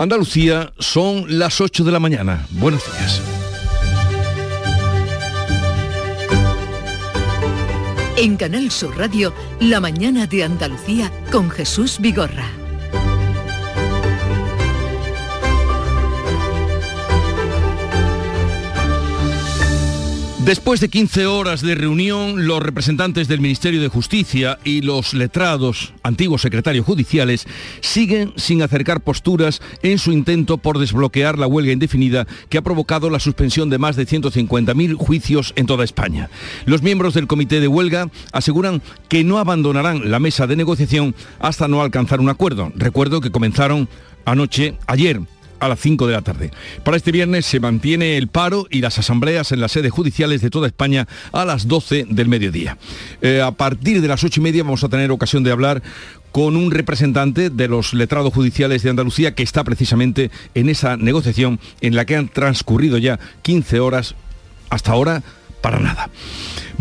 Andalucía son las 8 de la mañana. Buenos días. En Canal Sur Radio, La mañana de Andalucía con Jesús Vigorra. Después de 15 horas de reunión, los representantes del Ministerio de Justicia y los letrados, antiguos secretarios judiciales, siguen sin acercar posturas en su intento por desbloquear la huelga indefinida que ha provocado la suspensión de más de 150.000 juicios en toda España. Los miembros del comité de huelga aseguran que no abandonarán la mesa de negociación hasta no alcanzar un acuerdo. Recuerdo que comenzaron anoche, ayer, a las 5 de la tarde. Para este viernes se mantiene el paro y las asambleas en las sedes judiciales de toda España a las 12 del mediodía. Eh, a partir de las 8 y media vamos a tener ocasión de hablar con un representante de los letrados judiciales de Andalucía que está precisamente en esa negociación en la que han transcurrido ya 15 horas hasta ahora para nada.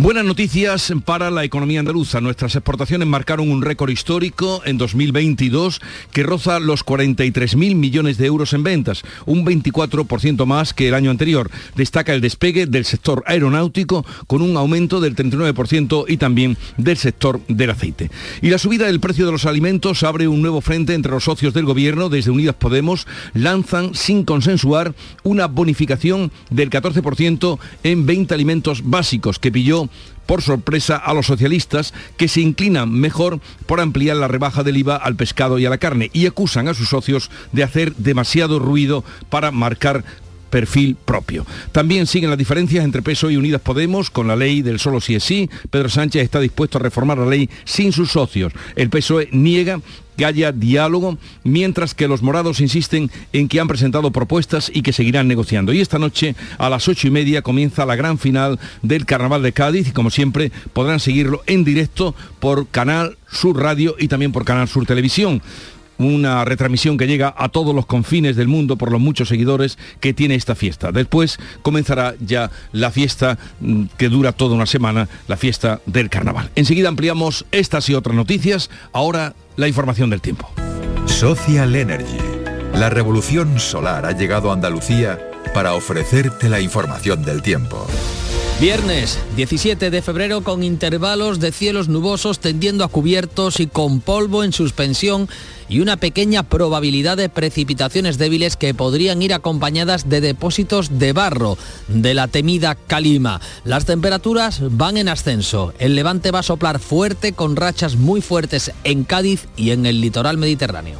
Buenas noticias para la economía andaluza. Nuestras exportaciones marcaron un récord histórico en 2022 que roza los 43.000 millones de euros en ventas, un 24% más que el año anterior. Destaca el despegue del sector aeronáutico con un aumento del 39% y también del sector del aceite. Y la subida del precio de los alimentos abre un nuevo frente entre los socios del gobierno. Desde Unidas Podemos lanzan sin consensuar una bonificación del 14% en 20 alimentos básicos que pilló por sorpresa a los socialistas que se inclinan mejor por ampliar la rebaja del IVA al pescado y a la carne y acusan a sus socios de hacer demasiado ruido para marcar perfil propio. También siguen las diferencias entre PSOE y Unidas Podemos con la ley del solo sí es sí. Pedro Sánchez está dispuesto a reformar la ley sin sus socios. El PSOE niega que haya diálogo, mientras que los morados insisten en que han presentado propuestas y que seguirán negociando. Y esta noche a las ocho y media comienza la gran final del Carnaval de Cádiz y como siempre podrán seguirlo en directo por Canal Sur Radio y también por Canal Sur Televisión una retransmisión que llega a todos los confines del mundo por los muchos seguidores que tiene esta fiesta. Después comenzará ya la fiesta mm, que dura toda una semana, la fiesta del carnaval. Enseguida ampliamos estas y otras noticias. Ahora la información del tiempo. Social Energy. La revolución solar ha llegado a Andalucía para ofrecerte la información del tiempo. Viernes 17 de febrero con intervalos de cielos nubosos tendiendo a cubiertos y con polvo en suspensión y una pequeña probabilidad de precipitaciones débiles que podrían ir acompañadas de depósitos de barro de la temida calima. Las temperaturas van en ascenso. El levante va a soplar fuerte con rachas muy fuertes en Cádiz y en el litoral mediterráneo.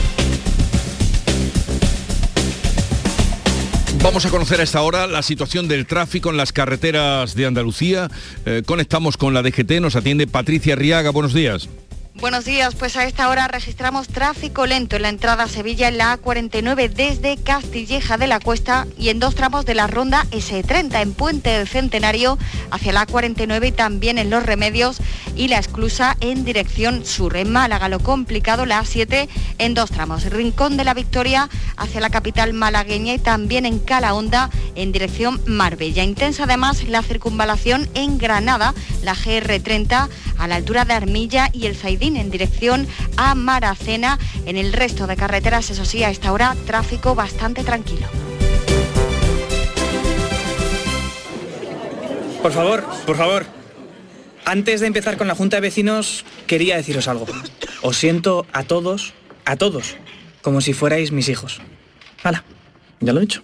Vamos a conocer a esta hora la situación del tráfico en las carreteras de Andalucía. Eh, conectamos con la DGT, nos atiende Patricia Riaga. Buenos días. Buenos días, pues a esta hora registramos tráfico lento en la entrada a Sevilla en la A49 desde Castilleja de la Cuesta y en dos tramos de la ronda S30 en Puente del Centenario hacia la A49 y también en Los Remedios y la exclusa en dirección sur. En Málaga lo complicado la A7 en dos tramos, Rincón de la Victoria hacia la capital malagueña y también en Calahonda en dirección Marbella. Intensa además la circunvalación en Granada, la GR30 a la altura de Armilla y el Zaidín en dirección a Maracena. En el resto de carreteras, eso sí, a esta hora tráfico bastante tranquilo. Por favor, por favor. Antes de empezar con la Junta de Vecinos, quería deciros algo. Os siento a todos, a todos, como si fuerais mis hijos. Hala, ya lo he dicho.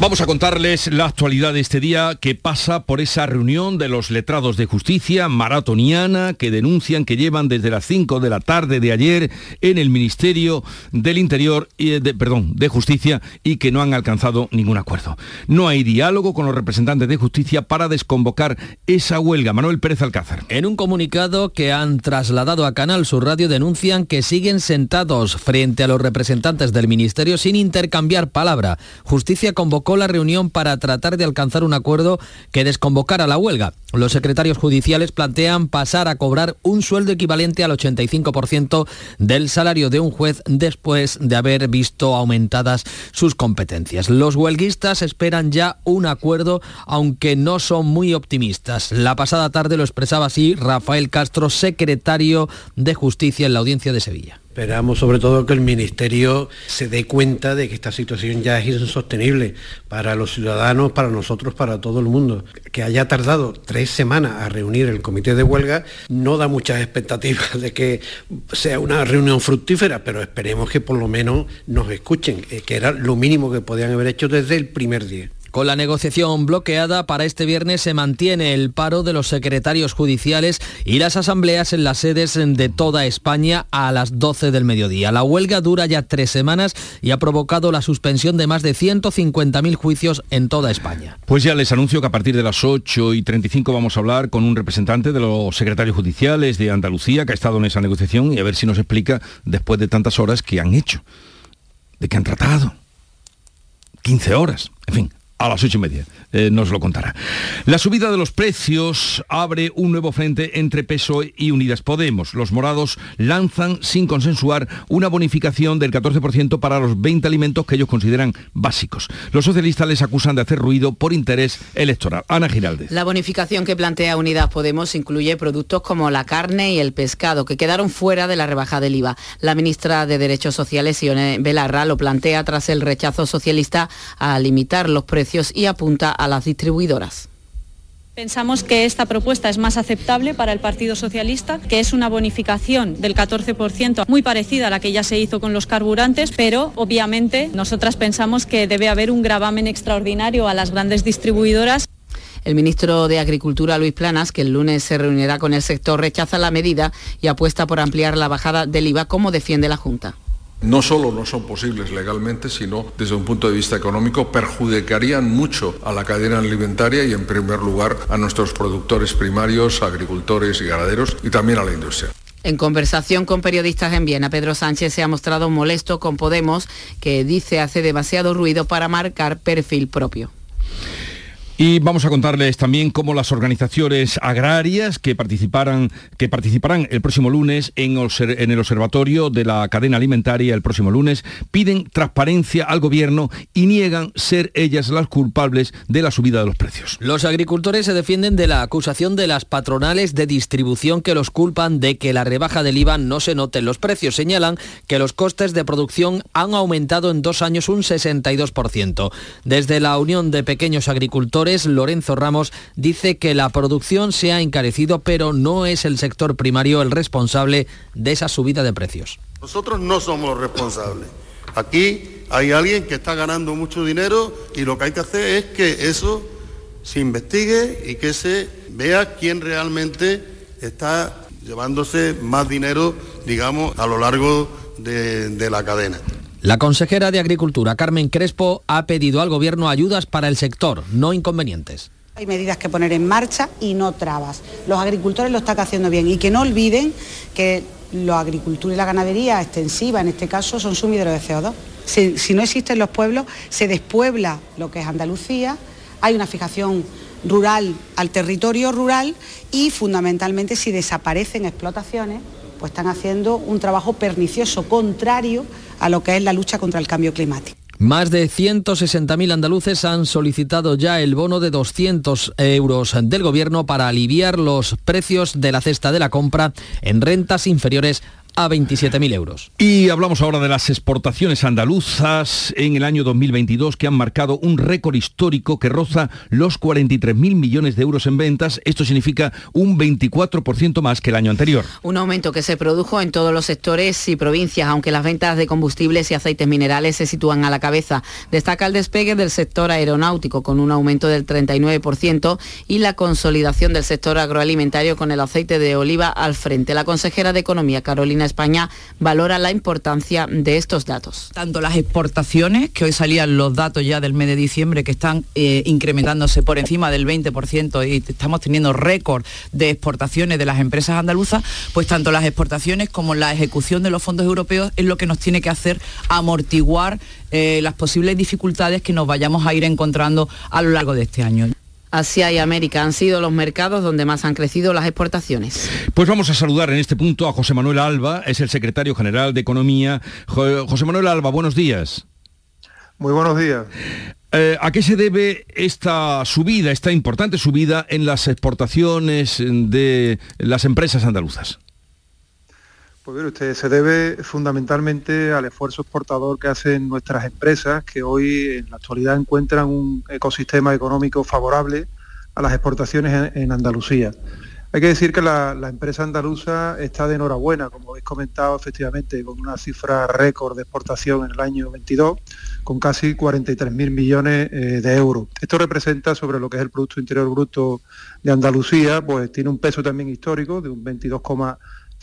Vamos a contarles la actualidad de este día que pasa por esa reunión de los letrados de justicia maratoniana que denuncian que llevan desde las 5 de la tarde de ayer en el Ministerio del Interior, y de, perdón, de Justicia y que no han alcanzado ningún acuerdo. No hay diálogo con los representantes de justicia para desconvocar esa huelga. Manuel Pérez Alcázar. En un comunicado que han trasladado a Canal Sur Radio denuncian que siguen sentados frente a los representantes del Ministerio sin intercambiar palabra. Justicia convocó la reunión para tratar de alcanzar un acuerdo que desconvocara la huelga. Los secretarios judiciales plantean pasar a cobrar un sueldo equivalente al 85% del salario de un juez después de haber visto aumentadas sus competencias. Los huelguistas esperan ya un acuerdo, aunque no son muy optimistas. La pasada tarde lo expresaba así Rafael Castro, secretario de Justicia en la audiencia de Sevilla. Esperamos sobre todo que el Ministerio se dé cuenta de que esta situación ya es insostenible para los ciudadanos, para nosotros, para todo el mundo. Que haya tardado tres semanas a reunir el comité de huelga no da muchas expectativas de que sea una reunión fructífera, pero esperemos que por lo menos nos escuchen, eh, que era lo mínimo que podían haber hecho desde el primer día. Con la negociación bloqueada para este viernes se mantiene el paro de los secretarios judiciales y las asambleas en las sedes de toda España a las 12 del mediodía. La huelga dura ya tres semanas y ha provocado la suspensión de más de 150.000 juicios en toda España. Pues ya les anuncio que a partir de las 8 y 35 vamos a hablar con un representante de los secretarios judiciales de Andalucía que ha estado en esa negociación y a ver si nos explica después de tantas horas que han hecho, de qué han tratado. 15 horas, en fin, a las ocho y media. Eh, nos lo contará. La subida de los precios abre un nuevo frente entre PSOE y Unidas Podemos. Los morados lanzan, sin consensuar, una bonificación del 14% para los 20 alimentos que ellos consideran básicos. Los socialistas les acusan de hacer ruido por interés electoral. Ana Giraldez. La bonificación que plantea Unidas Podemos incluye productos como la carne y el pescado, que quedaron fuera de la rebaja del IVA. La ministra de Derechos Sociales, Ione Belarra, lo plantea tras el rechazo socialista a limitar los precios y apunta a las distribuidoras. Pensamos que esta propuesta es más aceptable para el Partido Socialista, que es una bonificación del 14%, muy parecida a la que ya se hizo con los carburantes, pero obviamente nosotras pensamos que debe haber un gravamen extraordinario a las grandes distribuidoras. El ministro de Agricultura, Luis Planas, que el lunes se reunirá con el sector, rechaza la medida y apuesta por ampliar la bajada del IVA, como defiende la Junta no solo no son posibles legalmente, sino desde un punto de vista económico perjudicarían mucho a la cadena alimentaria y en primer lugar a nuestros productores primarios, agricultores y ganaderos y también a la industria. En conversación con periodistas en Viena, Pedro Sánchez se ha mostrado molesto con Podemos, que dice hace demasiado ruido para marcar perfil propio. Y vamos a contarles también cómo las organizaciones agrarias que, participarán, que participarán el próximo lunes en, el observatorio de la cadena alimentaria el próximo lunes piden transparencia al gobierno y niegan ser ellas las culpables de la subida de los precios. Los agricultores se defienden de la acusación de las patronales de distribución que los culpan de que la rebaja del IVA no se note en los precios. Señalan que los costes de producción han aumentado en dos años un 62%. Desde la Unión de Pequeños Agricultores Lorenzo Ramos, dice que la producción se ha encarecido, pero no es el sector primario el responsable de esa subida de precios. Nosotros no somos responsables. Aquí hay alguien que está ganando mucho dinero y lo que hay que hacer es que eso se investigue y que se vea quién realmente está llevándose más dinero, digamos, a lo largo de, de la cadena. La consejera de Agricultura, Carmen Crespo, ha pedido al Gobierno ayudas para el sector, no inconvenientes. Hay medidas que poner en marcha y no trabas. Los agricultores lo están haciendo bien y que no olviden que la agricultura y la ganadería extensiva, en este caso, son sumideros de CO2. Si, si no existen los pueblos, se despuebla lo que es Andalucía, hay una fijación rural al territorio rural y fundamentalmente si desaparecen explotaciones, pues están haciendo un trabajo pernicioso, contrario a lo que es la lucha contra el cambio climático. Más de 160.000 andaluces han solicitado ya el bono de 200 euros del Gobierno para aliviar los precios de la cesta de la compra en rentas inferiores a 27.000 euros. Y hablamos ahora de las exportaciones andaluzas en el año 2022 que han marcado un récord histórico que roza los 43.000 millones de euros en ventas. Esto significa un 24% más que el año anterior. Un aumento que se produjo en todos los sectores y provincias, aunque las ventas de combustibles y aceites minerales se sitúan a la cabeza. Destaca el despegue del sector aeronáutico con un aumento del 39% y la consolidación del sector agroalimentario con el aceite de oliva al frente. La consejera de Economía, Carolina España, valora la importancia de estos datos. Tanto las exportaciones, que hoy salían los datos ya del mes de diciembre, que están eh, incrementándose por encima del 20% y estamos teniendo récord de exportaciones de las empresas andaluzas, pues tanto las exportaciones como la ejecución de los fondos europeos es lo que nos tiene que hacer amortiguar eh, las posibles dificultades que nos vayamos a ir encontrando a lo largo de este año. Asia y América han sido los mercados donde más han crecido las exportaciones. Pues vamos a saludar en este punto a José Manuel Alba, es el secretario general de Economía. José Manuel Alba, buenos días. Muy buenos días. Eh, ¿A qué se debe esta subida, esta importante subida en las exportaciones de las empresas andaluzas? Pues bien, usted se debe fundamentalmente al esfuerzo exportador que hacen nuestras empresas, que hoy en la actualidad encuentran un ecosistema económico favorable a las exportaciones en, Andalucía. Hay que decir que la, empresa andaluza está de enhorabuena, como habéis comentado, efectivamente, con una cifra récord de exportación en el año 22, con casi 43.000 millones eh, de euros. Esto representa sobre lo que es el Producto Interior Bruto de Andalucía, pues tiene un peso también histórico de un 22,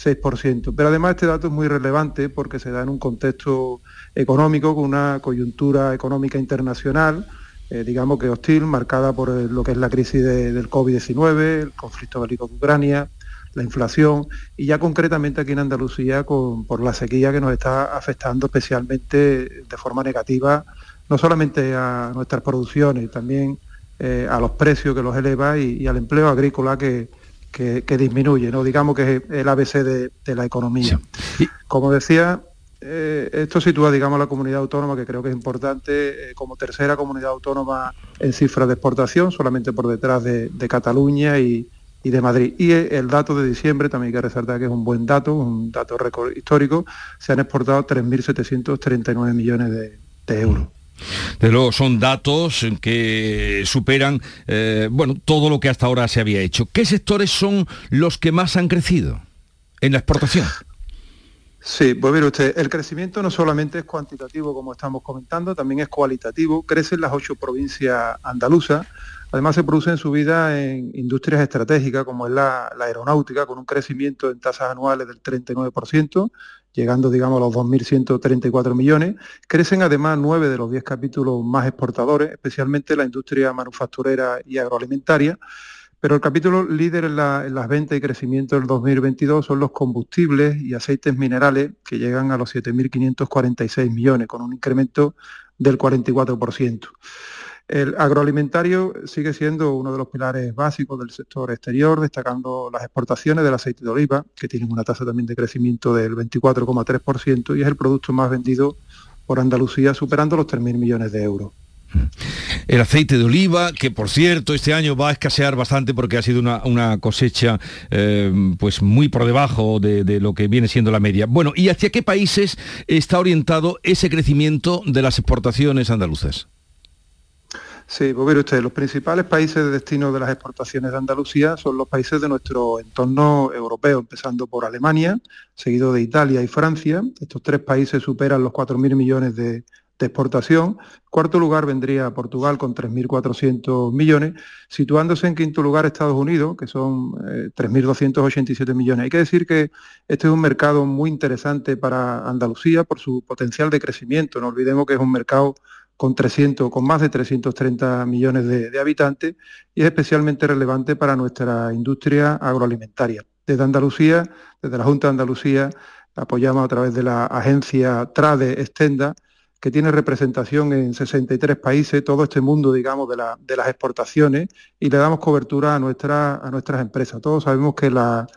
6%. Pero además este dato es muy relevante porque se da en un contexto económico con una coyuntura económica internacional, eh, digamos que hostil, marcada por lo que es la crisis del COVID-19, el conflicto bélico de Ucrania, la inflación y ya concretamente aquí en Andalucía por la sequía que nos está afectando especialmente de forma negativa, no solamente a nuestras producciones, también eh, a los precios que los eleva y al empleo agrícola que, que, disminuye, ¿no? digamos que es el ABC de, la economía. Como decía, eh, esto sitúa, digamos, la comunidad autónoma, que creo que es importante, eh, como tercera comunidad autónoma en cifras de exportación, solamente por detrás de, Cataluña y, de Madrid. Y el dato de diciembre, también hay que resaltar que es un buen dato, un dato récord histórico, se han exportado 3.739 millones de euros. De luego son datos que superan eh, bueno, todo lo que hasta ahora se había hecho. ¿Qué sectores son los que más han crecido en la exportación? Sí, pues mire usted, el crecimiento no solamente es cuantitativo, como estamos comentando, también es cualitativo. Crecen las ocho provincias andaluzas. Además se produce en su vida en industrias estratégicas como es la, la aeronáutica, con un crecimiento en tasas anuales del 39%, llegando digamos a los 2.134 millones. Crecen además nueve de los diez capítulos más exportadores, especialmente la industria manufacturera y agroalimentaria. Pero el capítulo líder en, las ventas y crecimiento del 2022 son los combustibles y aceites minerales, que llegan a los 7.546 millones, con un incremento del 44%. El agroalimentario sigue siendo uno de los pilares básicos del sector exterior, destacando las exportaciones del aceite de oliva, que tienen una tasa también de crecimiento del 24,3% y es el producto más vendido por Andalucía, superando los 3.000 millones de euros. El aceite de oliva, que por cierto este año va a escasear bastante porque ha sido una, cosecha eh, pues muy por debajo de, de, lo que viene siendo la media. Bueno, ¿y hacia qué países está orientado ese crecimiento de las exportaciones andaluzas? Sí, pues mire usted, los principales países de destino de las exportaciones de Andalucía son los países de nuestro entorno europeo, empezando por Alemania, seguido de Italia y Francia. Estos tres países superan los 4.000 millones de, exportación. Cuarto lugar vendría Portugal con 3.400 millones, situándose en quinto lugar Estados Unidos, que son 3.287 eh, millones. Hay que decir que este es un mercado muy interesante para Andalucía por su potencial de crecimiento. No olvidemos que es un mercado con, 300, con más de 330 millones de, habitantes y es especialmente relevante para nuestra industria agroalimentaria. Desde Andalucía, desde la Junta de Andalucía, apoyamos a través de la agencia Trade Extenda, que tiene representación en 63 países, todo este mundo, digamos, de, las exportaciones, y le damos cobertura a, nuestra, a nuestras empresas. Todos sabemos que la,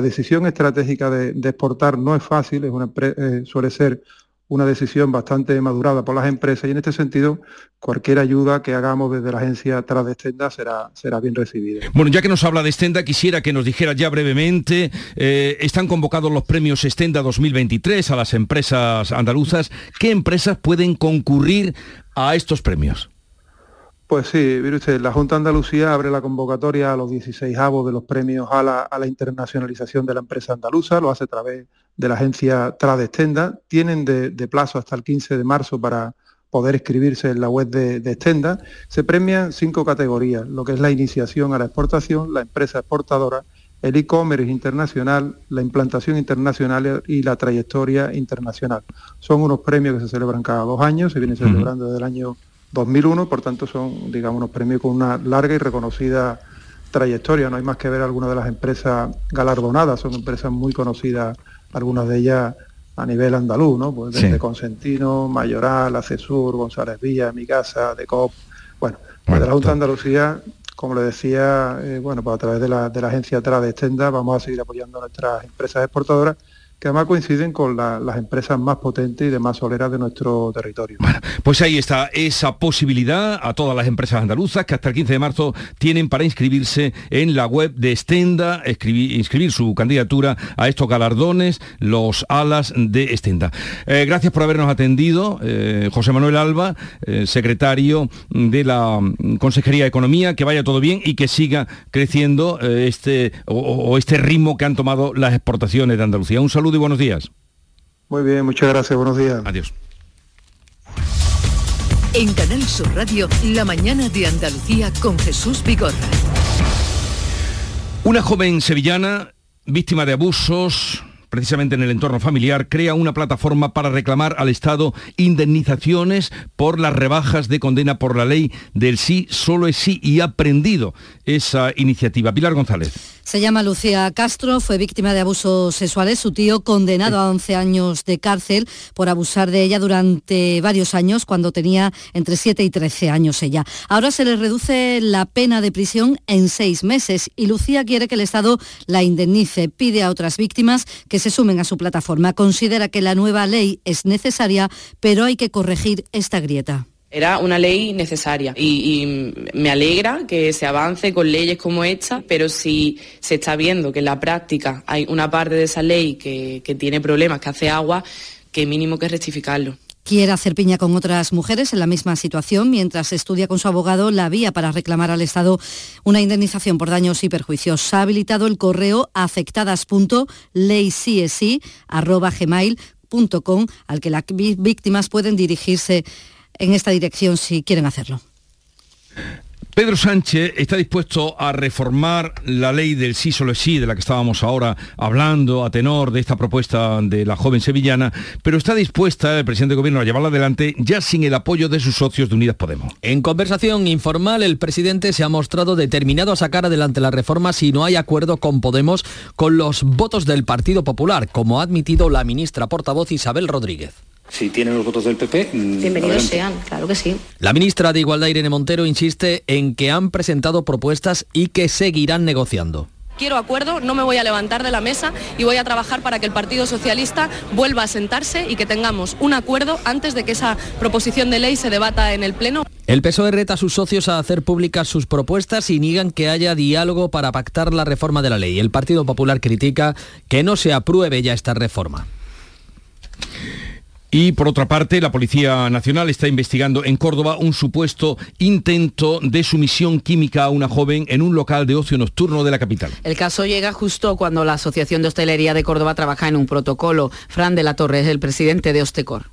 decisión estratégica de, exportar no es fácil, es una, eh, suele ser una decisión bastante madurada por las empresas y en este sentido cualquier ayuda que hagamos desde la agencia tras de Estenda será, será bien recibida. Bueno, ya que nos habla de Estenda, quisiera que nos dijera ya brevemente, eh, están convocados los premios Estenda 2023 a las empresas andaluzas. ¿Qué empresas pueden concurrir a estos premios? Pues sí, mire usted, la Junta de Andalucía abre la convocatoria a los 16 avos de los premios a la, internacionalización de la empresa andaluza, lo hace a través de la agencia Tradestenda. Tienen de, plazo hasta el 15 de marzo para poder inscribirse en la web de, de. Se premian cinco categorías, lo que es la iniciación a la exportación, la empresa exportadora, el e-commerce internacional, la implantación internacional y la trayectoria internacional. Son unos premios que se celebran cada dos años, se vienen celebrando desde el año 2001, por tanto son, digamos, unos premios con una larga y reconocida trayectoria. No hay más que ver algunas de las empresas galardonadas, son empresas muy conocidas, algunas de ellas a nivel andaluz, ¿no? Pues desde Consentino, Mayoral, Acesur, González Villa, Mi Casa, Decop, bueno, pues de la Junta de Andalucía, como le decía, eh, bueno, pues a través de la, de la agencia Tra de Extenda vamos a seguir apoyando a nuestras empresas exportadoras que además coinciden con las empresas más potentes y de más soleras de nuestro territorio. Bueno, pues ahí está esa posibilidad a todas las empresas andaluzas que hasta el 15 de marzo tienen para inscribirse en la web de Estenda, inscribir su candidatura a estos galardones, los alas de Estenda. Eh, gracias por habernos atendido, eh, José Manuel Alba, eh, secretario de la Consejería de Economía, que vaya todo bien y que siga creciendo este, o este ritmo que han tomado las exportaciones de Andalucía. Un saludo y buenos días. Muy bien, muchas gracias, buenos días. Adiós. En Canal Sur Radio, la mañana de Andalucía con Jesús Vigorra. Una joven sevillana, víctima de abusos, precisamente en el entorno familiar, crea una plataforma para reclamar al Estado indemnizaciones por las rebajas de condena por la ley del sí, solo es sí y ha aprendido esa iniciativa. Pilar González. Se llama Lucía Castro, fue víctima de abusos sexuales. Su tío condenado a 11 años de cárcel por abusar de ella durante varios años, cuando tenía entre 7 y 13 años ella. Ahora se le reduce la pena de prisión en seis meses y Lucía quiere que el Estado la indemnice. Pide a otras víctimas que se sumen a su plataforma. Considera que la nueva ley es necesaria, pero hay que corregir esta grieta. Era una ley necesaria y, me alegra que se avance con leyes como esta, pero si se está viendo que en la práctica hay una parte de esa ley que, tiene problemas, que hace agua, que mínimo que rectificarlo. Quiere hacer piña con otras mujeres en la misma situación mientras estudia con su abogado la vía para reclamar al Estado una indemnización por daños y perjuicios. Ha habilitado el correo afectadas.leycsi.gmail.com al que las víctimas pueden dirigirse en esta dirección si quieren hacerlo. Pedro Sánchez está dispuesto a reformar la ley del sí solo sí, de la que estábamos ahora hablando a tenor de esta propuesta de la joven sevillana, pero está dispuesta el presidente de gobierno a llevarla adelante ya sin el apoyo de sus socios de Unidas Podemos. En conversación informal, el presidente se ha mostrado determinado a sacar adelante la reforma si no hay acuerdo con Podemos con los votos del Partido Popular, como ha admitido la ministra portavoz Isabel Rodríguez. Si tienen los votos del PP... Mm, Bienvenidos sean, claro que sí. La ministra de Igualdad, Irene Montero, insiste en que han presentado propuestas y que seguirán negociando. Quiero acuerdo, no me voy a levantar de la mesa y voy a trabajar para que el Partido Socialista vuelva a sentarse y que tengamos un acuerdo antes de que esa proposición de ley se debata en el Pleno. El PSOE reta a sus socios a hacer públicas sus propuestas y niegan que haya diálogo para pactar la reforma de la ley. El Partido Popular critica que no se apruebe ya esta reforma. Y por otra parte, la Policía Nacional está investigando en Córdoba un supuesto intento de sumisión química a una joven en un local de ocio nocturno de la capital. El caso llega justo cuando la Asociación de Hostelería de Córdoba trabaja en un protocolo. Fran de la Torre es el presidente de Ostecor.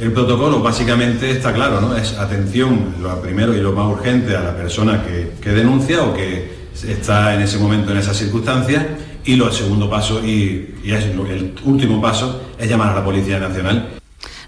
El protocolo básicamente está claro, ¿no? Es atención, lo primero y lo más urgente a la persona que, denuncia o que está en ese momento en esas circunstancias y lo segundo paso y, y es el último paso es llamar a la Policía Nacional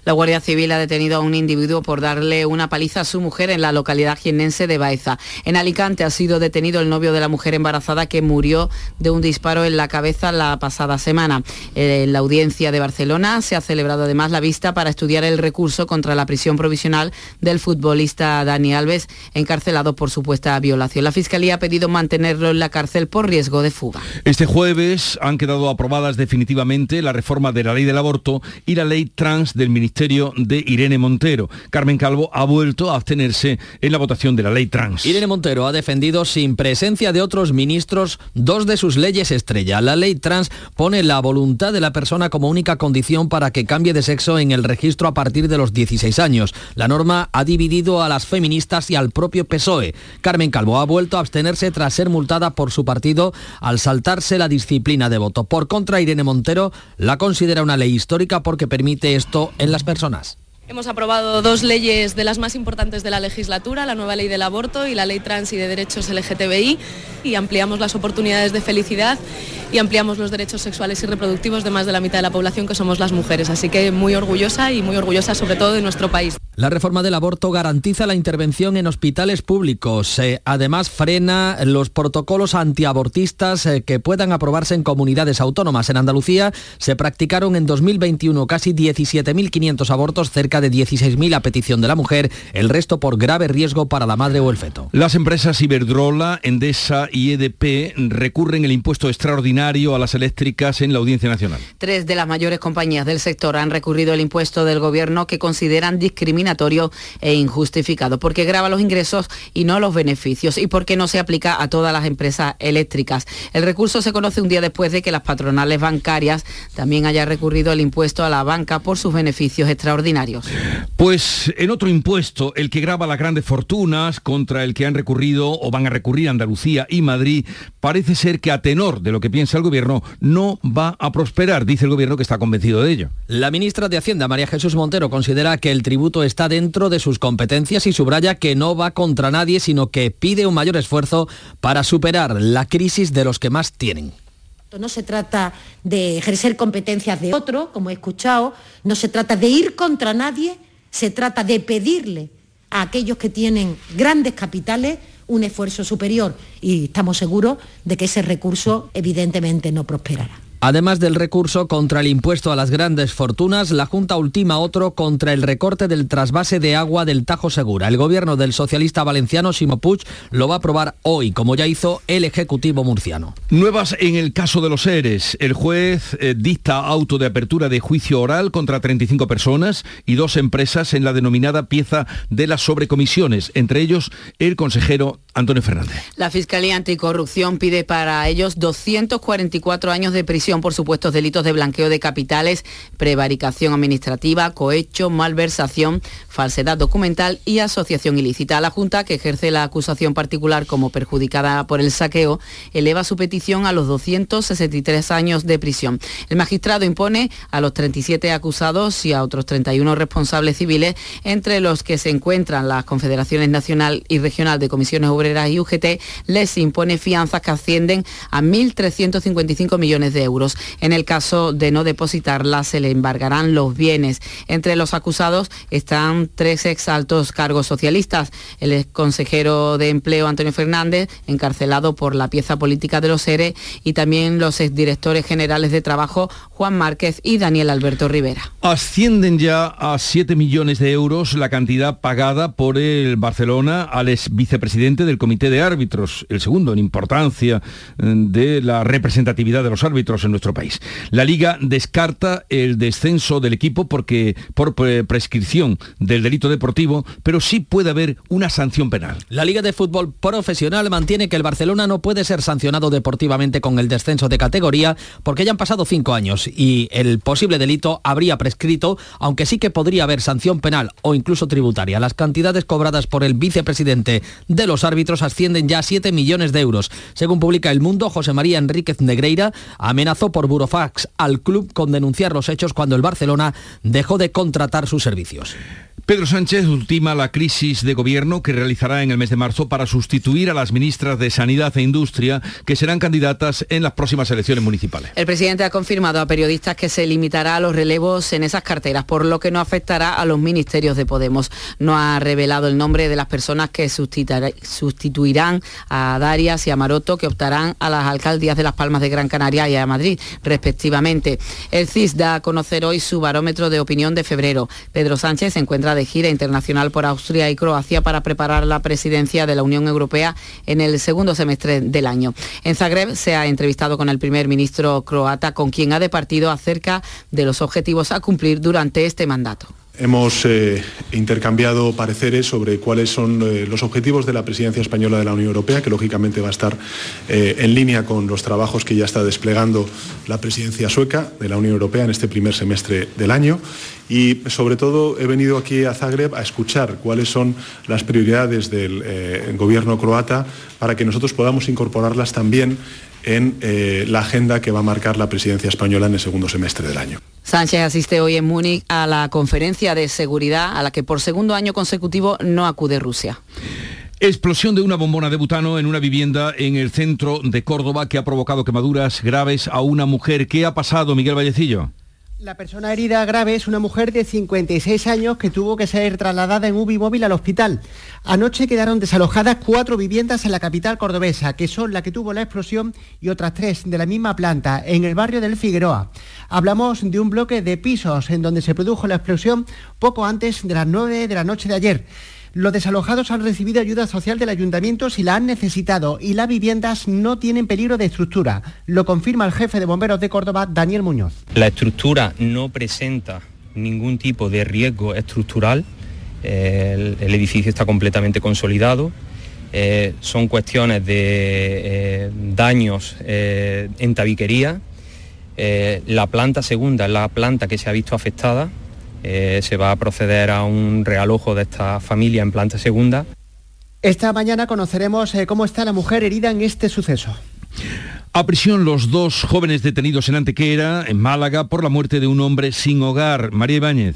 la Guardia Civil ha detenido a un individuo por darle una paliza a su mujer en la localidad jienense de Baeza. En Alicante ha sido detenido el novio de la mujer embarazada que murió de un disparo en la cabeza la pasada semana. En la audiencia de Barcelona se ha celebrado además la vista para estudiar el recurso contra la prisión provisional del futbolista Dani Alves, encarcelado por supuesta violación. La Fiscalía ha pedido mantenerlo en la cárcel por riesgo de fuga. Este jueves han quedado aprobadas definitivamente la reforma de la ley del aborto y la ley trans del Ministerio ministerio de Irene Montero. Carmen Calvo ha vuelto a abstenerse en la votación de la ley trans. Irene Montero ha defendido sin presencia de otros ministros dos de sus leyes estrella. La ley trans pone la voluntad de la persona como única condición para que cambie de sexo en el registro a partir de los 16 años. La norma ha dividido a las feministas y al propio PSOE. Carmen Calvo ha vuelto a abstenerse tras ser multada por su partido al saltarse la disciplina de voto. Por contra, Irene Montero la considera una ley histórica porque permite esto en personas. Hemos aprobado dos leyes de las más importantes de la legislatura, la nueva ley del aborto y la ley trans y de derechos LGTBI, y ampliamos las oportunidades de felicidad y ampliamos los derechos sexuales y reproductivos de más de la mitad de la población que somos las mujeres. Así que muy orgullosa y muy orgullosa sobre todo de nuestro país. La reforma del aborto garantiza la intervención en hospitales públicos. Eh, además, frena los protocolos antiabortistas eh, que puedan aprobarse en comunidades autónomas. En Andalucía se practicaron en 2021 casi 17.500 abortos, cerca de 16.000 a petición de la mujer, el resto por grave riesgo para la madre o el feto. Las empresas Iberdrola, Endesa y EDP recurren el impuesto extraordinario a las eléctricas en la Audiencia Nacional. Tres de las mayores compañías del sector han recurrido el impuesto del gobierno que consideran discriminatorio e injustificado, porque graba los ingresos y no los beneficios y porque no se aplica a todas las empresas eléctricas. El recurso se conoce un día después de que las patronales bancarias también hayan recurrido el impuesto a la banca por sus beneficios extraordinarios. Pues en otro impuesto, el que graba las grandes fortunas contra el que han recurrido o van a recurrir Andalucía y Madrid, parece ser que a tenor de lo que piensa el gobierno no va a prosperar, dice el gobierno que está convencido de ello. La ministra de Hacienda, María Jesús Montero, considera que el tributo está dentro de sus competencias y subraya que no va contra nadie, sino que pide un mayor esfuerzo para superar la crisis de los que más tienen. No se trata de ejercer competencias de otro, como he escuchado, no se trata de ir contra nadie, se trata de pedirle a aquellos que tienen grandes capitales un esfuerzo superior y estamos seguros de que ese recurso evidentemente no prosperará. Además del recurso contra el impuesto a las grandes fortunas, la Junta ultima otro contra el recorte del trasvase de agua del Tajo Segura. El gobierno del socialista valenciano Simo Puig lo va a aprobar hoy, como ya hizo el Ejecutivo murciano. Nuevas en el caso de los seres. El juez eh, dicta auto de apertura de juicio oral contra 35 personas y dos empresas en la denominada pieza de las sobrecomisiones, entre ellos el consejero Antonio Fernández. La Fiscalía Anticorrupción pide para ellos 244 años de prisión por supuestos delitos de blanqueo de capitales, prevaricación administrativa, cohecho, malversación, falsedad documental y asociación ilícita. La Junta, que ejerce la acusación particular como perjudicada por el saqueo, eleva su petición a los 263 años de prisión. El magistrado impone a los 37 acusados y a otros 31 responsables civiles, entre los que se encuentran las Confederaciones Nacional y Regional de Comisiones Obreras y UGT, les impone fianzas que ascienden a 1.355 millones de euros. En el caso de no depositarla, se le embargarán los bienes. Entre los acusados están tres exaltos cargos socialistas. El ex consejero de Empleo, Antonio Fernández, encarcelado por la pieza política de los ERE, y también los exdirectores generales de Trabajo, Juan Márquez y Daniel Alberto Rivera. Ascienden ya a 7 millones de euros la cantidad pagada por el Barcelona al ex vicepresidente del Comité de Árbitros, el segundo en importancia eh, de la representatividad de los árbitros nuestro país. La Liga descarta el descenso del equipo porque por prescripción del delito deportivo, pero sí puede haber una sanción penal. La Liga de Fútbol Profesional mantiene que el Barcelona no puede ser sancionado deportivamente con el descenso de categoría porque ya han pasado cinco años y el posible delito habría prescrito, aunque sí que podría haber sanción penal o incluso tributaria. Las cantidades cobradas por el vicepresidente de los árbitros ascienden ya a 7 millones de euros. Según publica El Mundo, José María Enríquez Negreira por Burofax al club con denunciar los hechos cuando el Barcelona dejó de contratar sus servicios. Pedro Sánchez ultima la crisis de gobierno que realizará en el mes de marzo para sustituir a las ministras de Sanidad e Industria que serán candidatas en las próximas elecciones municipales. El presidente ha confirmado a periodistas que se limitará a los relevos en esas carteras, por lo que no afectará a los ministerios de Podemos. No ha revelado el nombre de las personas que sustituirán a Darias y a Maroto, que optarán a las alcaldías de Las Palmas de Gran Canaria y a Madrid, respectivamente. El CIS da a conocer hoy su barómetro de opinión de febrero. Pedro Sánchez se encuentra de gira internacional por Austria y Croacia para preparar la presidencia de la Unión Europea en el segundo semestre del año. En Zagreb se ha entrevistado con el primer ministro croata, con quien ha departido acerca de los objetivos a cumplir durante este mandato. Hemos eh, intercambiado pareceres sobre cuáles son eh, los objetivos de la presidencia española de la Unión Europea, que lógicamente va a estar eh, en línea con los trabajos que ya está desplegando la presidencia sueca de la Unión Europea en este primer semestre del año. Y sobre todo he venido aquí a Zagreb a escuchar cuáles son las prioridades del gobierno croata para que nosotros podamos incorporarlas también en la agenda que va a marcar la presidencia española en el segundo semestre del año. Sánchez asiste hoy en Múnich a la conferencia de seguridad a la que por segundo año consecutivo no acude Rusia. Explosión de una bombona de butano en una vivienda en el centro de Córdoba que ha provocado quemaduras graves a una mujer. ¿Qué ha pasado, Miguel Vallecillo? La persona herida grave es una mujer de 56 años que tuvo que ser trasladada en UBI móvil al hospital. Anoche quedaron desalojadas cuatro viviendas en la capital cordobesa, que son la que tuvo la explosión y otras tres de la misma planta, en el barrio del Figueroa. Hablamos de un bloque de pisos en donde se produjo la explosión poco antes de las 9 de la noche de ayer. Los desalojados han recibido ayuda social del ayuntamiento si la han necesitado y las viviendas no tienen peligro de estructura. Lo confirma el jefe de bomberos de Córdoba, Daniel Muñoz. La estructura no presenta ningún tipo de riesgo estructural. El, edificio está completamente consolidado. Eh, son cuestiones de eh, daños eh, en tabiquería. la planta segunda es la planta que se ha visto afectada eh, se va a proceder a un realojo de esta familia en planta segunda. Esta mañana conoceremos eh, cómo está la mujer herida en este suceso. A prisión los dos jóvenes detenidos en Antequera, en Málaga, por la muerte de un hombre sin hogar. María Ibáñez.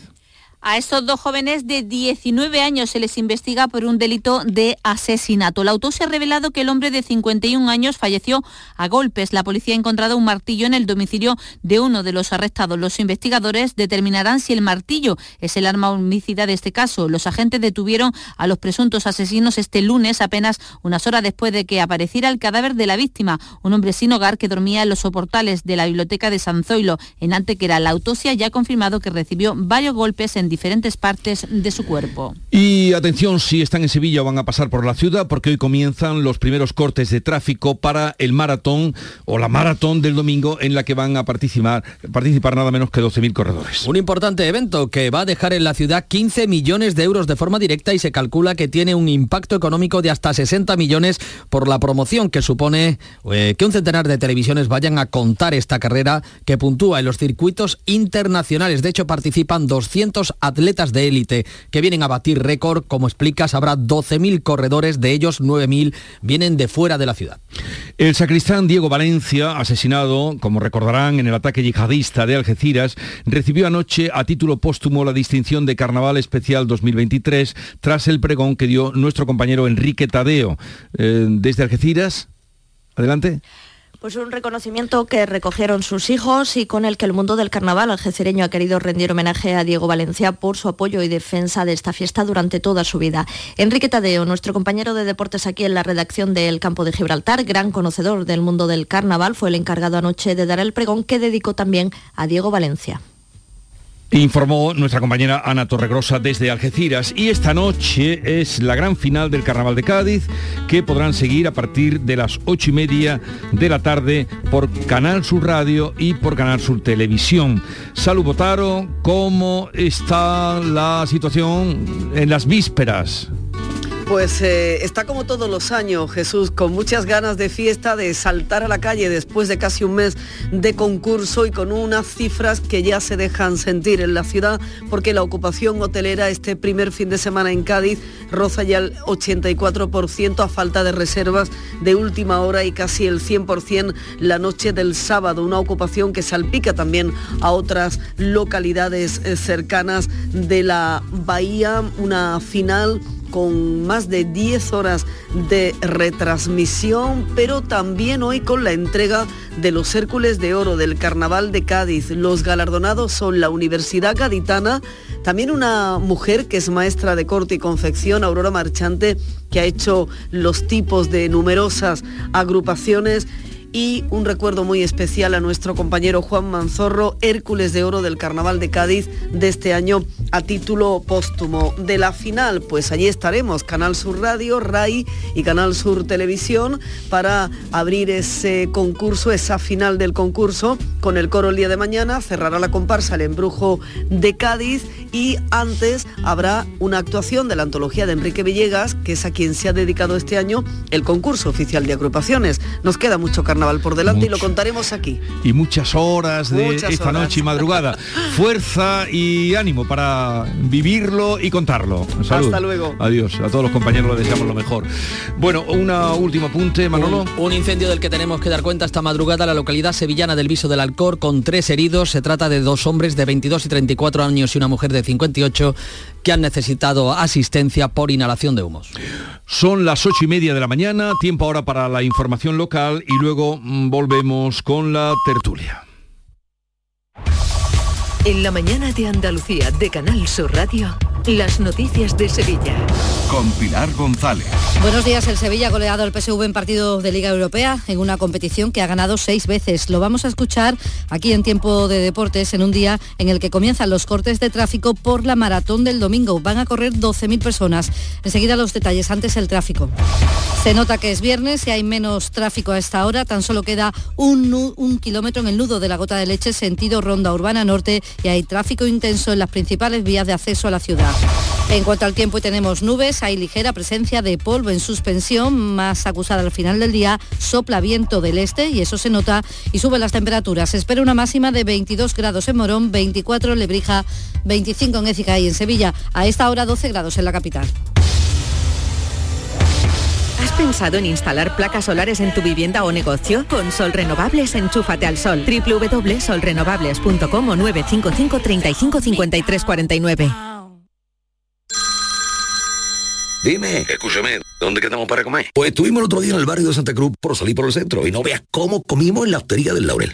A estos dos jóvenes de 19 años se les investiga por un delito de asesinato. La autopsia ha revelado que el hombre de 51 años falleció a golpes. La policía ha encontrado un martillo en el domicilio de uno de los arrestados. Los investigadores determinarán si el martillo es el arma homicida de este caso. Los agentes detuvieron a los presuntos asesinos este lunes, apenas unas horas después de que apareciera el cadáver de la víctima, un hombre sin hogar que dormía en los soportales de la biblioteca de San Zoilo, en Antequera. La autopsia ya ha confirmado que recibió varios golpes en diferentes partes de su cuerpo. Y atención si están en Sevilla o van a pasar por la ciudad, porque hoy comienzan los primeros cortes de tráfico para el maratón o la maratón del domingo en la que van a participar, participar nada menos que 12.000 corredores. Un importante evento que va a dejar en la ciudad 15 millones de euros de forma directa y se calcula que tiene un impacto económico de hasta 60 millones por la promoción que supone eh, que un centenar de televisiones vayan a contar esta carrera que puntúa en los circuitos internacionales. De hecho, participan 200 atletas de élite que vienen a batir récord. Como explicas, habrá 12.000 corredores, de ellos 9.000 vienen de fuera de la ciudad. El sacristán Diego Valencia, asesinado, como recordarán, en el ataque yihadista de Algeciras, recibió anoche a título póstumo la distinción de Carnaval Especial 2023 tras el pregón que dio nuestro compañero Enrique Tadeo. Eh, desde Algeciras, adelante. Pues un reconocimiento que recogieron sus hijos y con el que el mundo del carnaval algecireño ha querido rendir homenaje a Diego Valencia por su apoyo y defensa de esta fiesta durante toda su vida. Enrique Tadeo, nuestro compañero de deportes aquí en la redacción del Campo de Gibraltar, gran conocedor del mundo del carnaval, fue el encargado anoche de dar el pregón que dedicó también a Diego Valencia. Informó nuestra compañera Ana Torregrosa desde Algeciras y esta noche es la gran final del Carnaval de Cádiz que podrán seguir a partir de las ocho y media de la tarde por Canal Sur Radio y por Canal Sur Televisión. Salud Botaro, ¿cómo está la situación en las vísperas? Pues eh, está como todos los años, Jesús, con muchas ganas de fiesta, de saltar a la calle después de casi un mes de concurso y con unas cifras que ya se dejan sentir en la ciudad, porque la ocupación hotelera este primer fin de semana en Cádiz roza ya el 84% a falta de reservas de última hora y casi el 100% la noche del sábado, una ocupación que salpica también a otras localidades eh, cercanas de la bahía, una final con más de 10 horas de retransmisión, pero también hoy con la entrega de los Hércules de Oro del Carnaval de Cádiz. Los galardonados son la Universidad Gaditana, también una mujer que es maestra de corte y confección, Aurora Marchante, que ha hecho los tipos de numerosas agrupaciones y un recuerdo muy especial a nuestro compañero Juan Manzorro, Hércules de Oro del Carnaval de Cádiz de este año a título póstumo. De la final, pues allí estaremos, Canal Sur Radio, RAI y Canal Sur Televisión, para abrir ese concurso, esa final del concurso, con el coro el día de mañana, cerrará la comparsa El Embrujo de Cádiz y antes habrá una actuación de la antología de Enrique Villegas, que es a quien se ha dedicado este año el concurso oficial de agrupaciones. Nos queda mucho carnaval por delante y lo contaremos aquí. Y muchas horas de esta noche y madrugada. Fuerza y ánimo para vivirlo y contarlo. Hasta luego. Adiós. A todos los compañeros les deseamos lo mejor. Bueno, un último apunte, Manolo. Un, un, incendio del que tenemos que dar cuenta esta madrugada la localidad sevillana del Viso del Alcor con tres heridos. Se trata de dos hombres de 22 y 34 años y una mujer de 58 que han necesitado asistencia por inhalación de humos. Son las ocho y media de la mañana, tiempo ahora para la información local y luego mm, volvemos con la tertulia. En la mañana de Andalucía de Canal Sur Radio. Las noticias de Sevilla. Con Pilar González. Buenos días. El Sevilla ha goleado al PSV en partido de Liga Europea en una competición que ha ganado seis veces. Lo vamos a escuchar aquí en Tiempo de Deportes en un día en el que comienzan los cortes de tráfico por la maratón del domingo. Van a correr 12.000 personas. Enseguida los detalles. Antes el tráfico. Se nota que es viernes y hay menos tráfico a esta hora. Tan solo queda un, un kilómetro en el nudo de la gota de leche sentido Ronda Urbana Norte y hay tráfico intenso en las principales vías de acceso a la ciudad. En cuanto al tiempo, tenemos nubes, hay ligera presencia de polvo en suspensión, más acusada al final del día, sopla viento del este y eso se nota y sube las temperaturas. Se espera una máxima de 22 grados en Morón, 24 en Lebrija, 25 en Écija y en Sevilla. A esta hora 12 grados en la capital. ¿Has pensado en instalar placas solares en tu vivienda o negocio? Con Sol Renovables, enchúfate al sol. www.solrenovables.com o 955 35 53 49. Dime, escúchame, ¿dónde quedamos para comer? Pues estuvimos el otro día en el barrio de Santa Cruz por salir por el centro y no veas cómo comimos en la hostería del Laurel.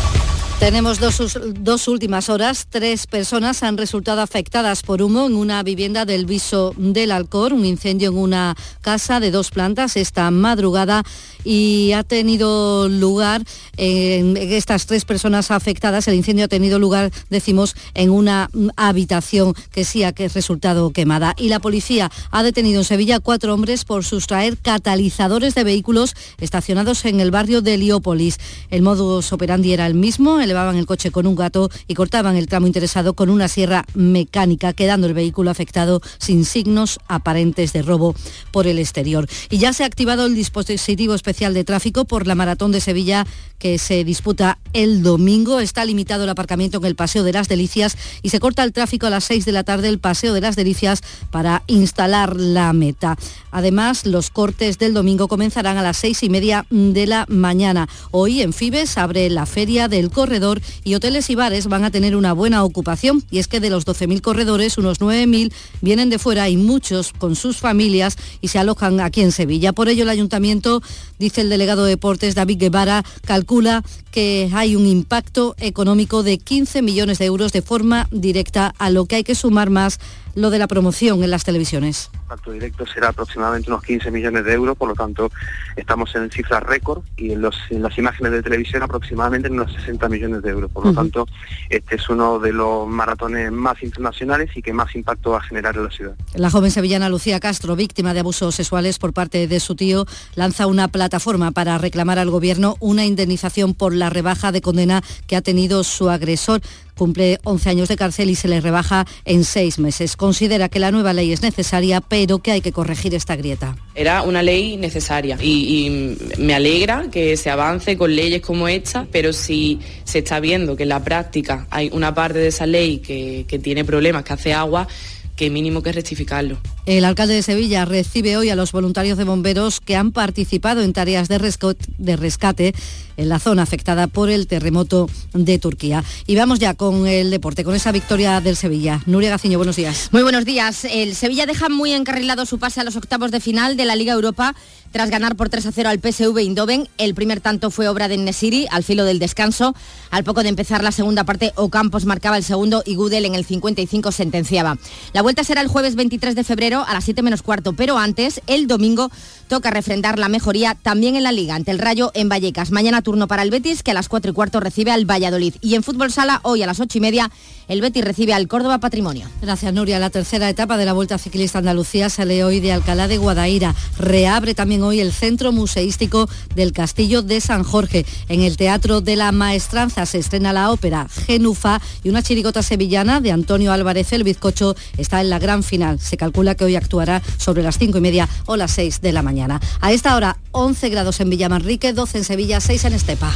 Tenemos dos, dos, últimas horas. Tres personas han resultado afectadas por humo en una vivienda del Viso del Alcor, un incendio en una casa de dos plantas esta madrugada y ha tenido lugar en estas tres personas afectadas. El incendio ha tenido lugar, decimos, en una habitación que sí ha resultado quemada. Y la policía ha detenido en Sevilla cuatro hombres por sustraer catalizadores de vehículos estacionados en el barrio de Heliópolis. El modus operandi era el mismo elevaban el coche con un gato y cortaban el tramo interesado con una sierra mecánica, quedando el vehículo afectado sin signos aparentes de robo por el exterior. Y ya se ha activado el dispositivo especial de tráfico por la maratón de Sevilla que se disputa el domingo. Está limitado el aparcamiento en el Paseo de las Delicias y se corta el tráfico a las 6 de la tarde el Paseo de las Delicias para instalar la meta. Además, los cortes del domingo comenzarán a las seis y media de la mañana. Hoy en Fibes abre la feria del corredor y hoteles y bares van a tener una buena ocupación. Y es que de los 12.000 corredores, unos 9.000 vienen de fuera y muchos con sus familias y se alojan aquí en Sevilla. Por ello el ayuntamiento, dice el delegado de deportes David Guevara, calcula que hay un impacto económico de 15 millones de euros de forma directa, a lo que hay que sumar más lo de la promoción en las televisiones. El impacto directo será aproximadamente unos 15 millones de euros, por lo tanto estamos en cifras récord y en, las imágenes de televisión aproximadamente en unos 60 millones de euros. Por lo tanto, este es uno de los maratones más internacionales y que más impacto va a generar en la ciudad. La joven sevillana Lucía Castro, víctima de abusos sexuales por parte de su tío, lanza una plataforma para reclamar al gobierno una indemnización por la rebaja de condena que ha tenido su agresor cumple 11 años de cárcel y se le rebaja en seis meses. Considera que la nueva ley es necesaria, pero que hay que corregir esta grieta. Era una ley necesaria y, me alegra que se avance con leyes como esta, pero si se está viendo que en la práctica hay una parte de esa ley que, que tiene problemas, que hace agua, que mínimo que rectificarlo. El alcalde de Sevilla recibe hoy a los voluntarios de bomberos que han participado en tareas de rescate en la zona afectada por el terremoto de Turquía. Y vamos ya con el deporte, con esa victoria del Sevilla. Nuria Gaciño, buenos días. Muy buenos días. El Sevilla deja muy encarrilado su pase a los octavos de final de la Liga Europa tras ganar por 3 a 0 al PSV Eindhoven. El primer tanto fue obra de Nesiri al filo del descanso. Al poco de empezar la segunda parte, Ocampos marcaba el segundo y Gudel en el 55 sentenciaba. La vuelta será el jueves 23 de febrero a las 7 menos cuarto, pero antes, el domingo, toca refrendar la mejoría también en la Liga ante el Rayo en Vallecas. Mañana turno para el Betis, que a las 4 y cuarto recibe al Valladolid. Y en Fútbol Sala, hoy a las 8 y media, el Betis recibe al Córdoba Patrimonio. Gracias, Nuria. La tercera etapa de la Vuelta Ciclista Andalucía sale hoy de Alcalá de Guadaira. Reabre también hoy el Centro Museístico del Castillo de San Jorge. En el Teatro de la Maestranza se estrena la ópera Genufa y una chirigota sevillana de Antonio Álvarez el Bizcocho está en la gran final. Se calcula que hoy actuará sobre las 5 y media o las 6 de la mañana. A esta hora 11 grados en Villamanrique, 12 en Sevilla, 6 en Estepa.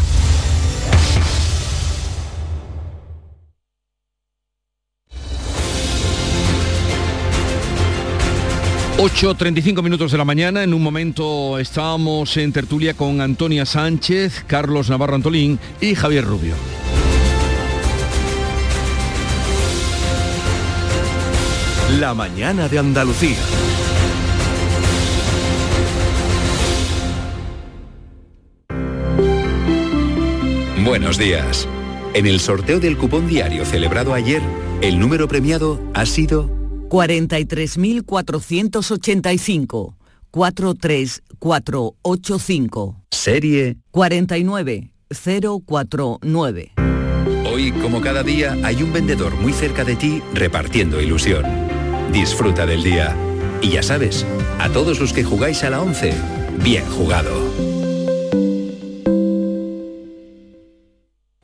8.35 minutos de la mañana, en un momento estábamos en tertulia con Antonia Sánchez, Carlos Navarro Antolín y Javier Rubio. La mañana de Andalucía. Buenos días. En el sorteo del cupón diario celebrado ayer, el número premiado ha sido 43.485. 43485. Serie 49049. Hoy, como cada día, hay un vendedor muy cerca de ti repartiendo ilusión. Disfruta del día. Y ya sabes, a todos los que jugáis a la 11, bien jugado.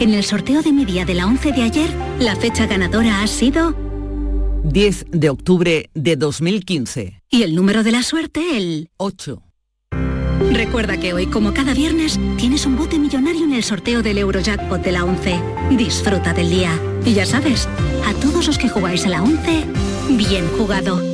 En el sorteo de mi día de la 11 de ayer, la fecha ganadora ha sido 10 de octubre de 2015. Y el número de la suerte, el 8. Recuerda que hoy, como cada viernes, tienes un bote millonario en el sorteo del Eurojackpot de la 11. Disfruta del día. Y ya sabes, a todos los que jugáis a la 11, bien jugado.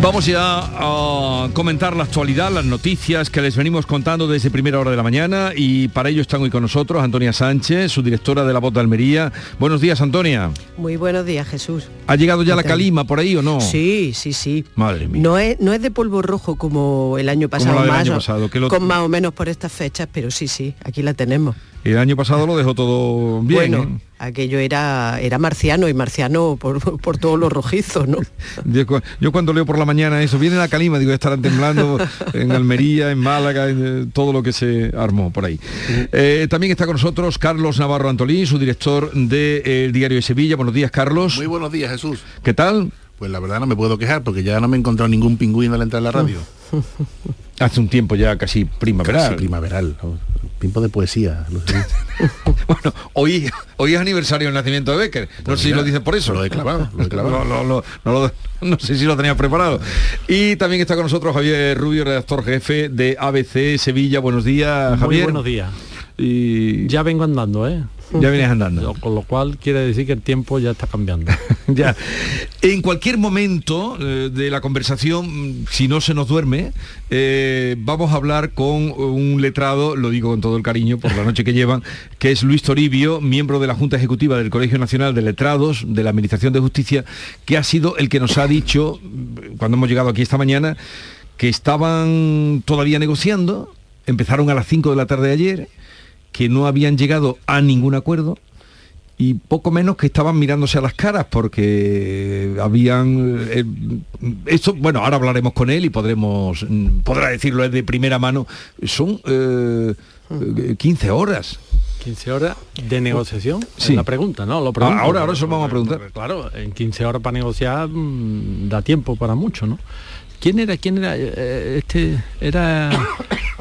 Vamos ya a comentar la actualidad, las noticias que les venimos contando desde primera hora de la mañana y para ello están hoy con nosotros Antonia Sánchez, su directora de la Voz de Almería. Buenos días, Antonia. Muy buenos días, Jesús. ¿Ha llegado ya la calima por ahí o no? Sí, sí, sí. Madre mía. No es, no es de polvo rojo como el año pasado, más, pasado con más o menos por estas fechas, pero sí, sí, aquí la tenemos. El año pasado lo dejó todo bien. Bueno, ¿eh? aquello era, era marciano y marciano por, por todos los rojizos, ¿no? Yo, yo, cuando leo por la mañana eso, viene la calima, digo, estarán temblando en Almería, en Málaga, en eh, todo lo que se armó por ahí. Eh, también está con nosotros Carlos Navarro Antolín, su director del Diario de Sevilla. Buenos días, Carlos. Muy buenos días, Jesús. ¿Qué tal? Pues la verdad no me puedo quejar porque ya no me he encontrado ningún pingüino al entrar en la radio. Hace un tiempo ya casi primaveral. Casi primaveral. Tiempo de poesía. bueno, hoy, hoy es aniversario del nacimiento de Becker. no Pues sé si lo dices por eso. lo he clavado, lo he clavado. No, no, no, no lo- no sé si lo tenías preparado. Y también está con nosotros Javier Rubio, redactor jefe de ABC Sevilla. Buenos días, Muy Javier. buenos días. Y ya vengo andando, ¿eh? Ya vienes andando. Con lo cual quiere decir que el tiempo ya está cambiando. ya. En cualquier momento eh, de la conversación, si no se nos duerme, eh, vamos a hablar con un letrado, lo digo con todo el cariño por la noche que llevan, que es Luis Toribio, miembro de la Junta Ejecutiva del Colegio Nacional de Letrados de la Administración de Justicia, que ha sido el que nos ha dicho, cuando hemos llegado aquí esta mañana, que estaban todavía negociando, empezaron a las 5 de la tarde de ayer, que no habían llegado a ningún acuerdo y poco menos que estaban mirándose a las caras porque habían eh, esto bueno ahora hablaremos con él y podremos mm, podrá decirlo de primera mano son eh, 15 horas 15 horas de negociación Sí. es la pregunta no lo pregunto. Ahora- ahora se lo vamos a preguntar. Claro en 15 horas para negociar mm, da tiempo para mucho no quién era quién era Eh, este era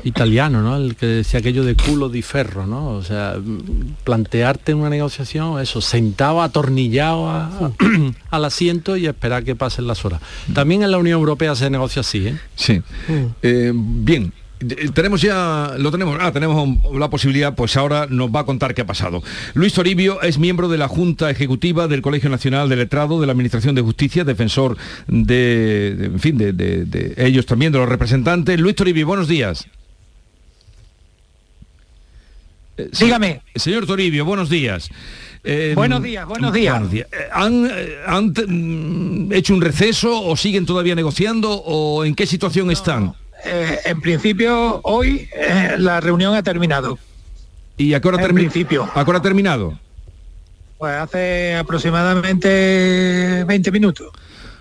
italiano no el que decía aquello de culo di ferro no o sea mm, plantearte una negociación eso sentado atornillado a- al asiento y esperar que pasen las horas también en la Unión Europea se negocia así ¿eh? Sí. Eh, bien. Eh, Tenemos ya, lo tenemos, ah, tenemos la posibilidad, pues ahora nos va a contar qué ha pasado. Luis Toribio es miembro de la Junta Ejecutiva del Colegio Nacional de Letrado de la Administración de Justicia, defensor de, de- en fin, de, de- de ellos también, de los representantes. Luis Toribio, buenos días. Eh, sí. Dígame. Señor Toribio, buenos días. Eh, Buenos días, buenos días. Eh, ¿Han, eh, han, mm, hecho un receso o siguen todavía negociando o en qué situación están? Eh, en principio, hoy la reunión ha terminado. ¿Y a qué hora En termina? principio. ¿A qué hora ha terminado? Pues hace aproximadamente 20 minutos.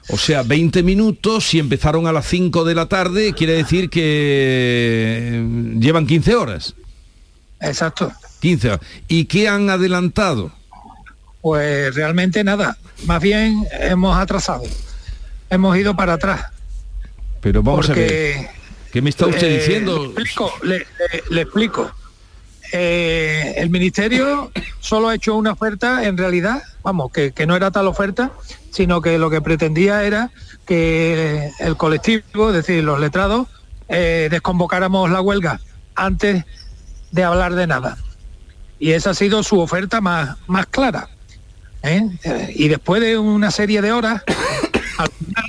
O sea, 20 minutos, si empezaron a las 5 de la tarde, quiere decir que llevan 15 horas. Exacto. 15 horas. ¿Y qué han adelantado? Pues realmente nada. Más bien hemos atrasado. Hemos ido para atrás. Pero vamos a ver. ¿Qué me está usted eh, diciendo? Le explico. le- le- le explico. Eh, el ministerio solo ha hecho una oferta en realidad, vamos, que, que no era tal oferta, sino que lo que pretendía era que el colectivo, es decir, los letrados, eh, desconvocáramos la huelga antes de hablar de nada. Y esa ha sido su oferta más, más clara. ¿eh? Eh, Y después de una serie de horas, al final,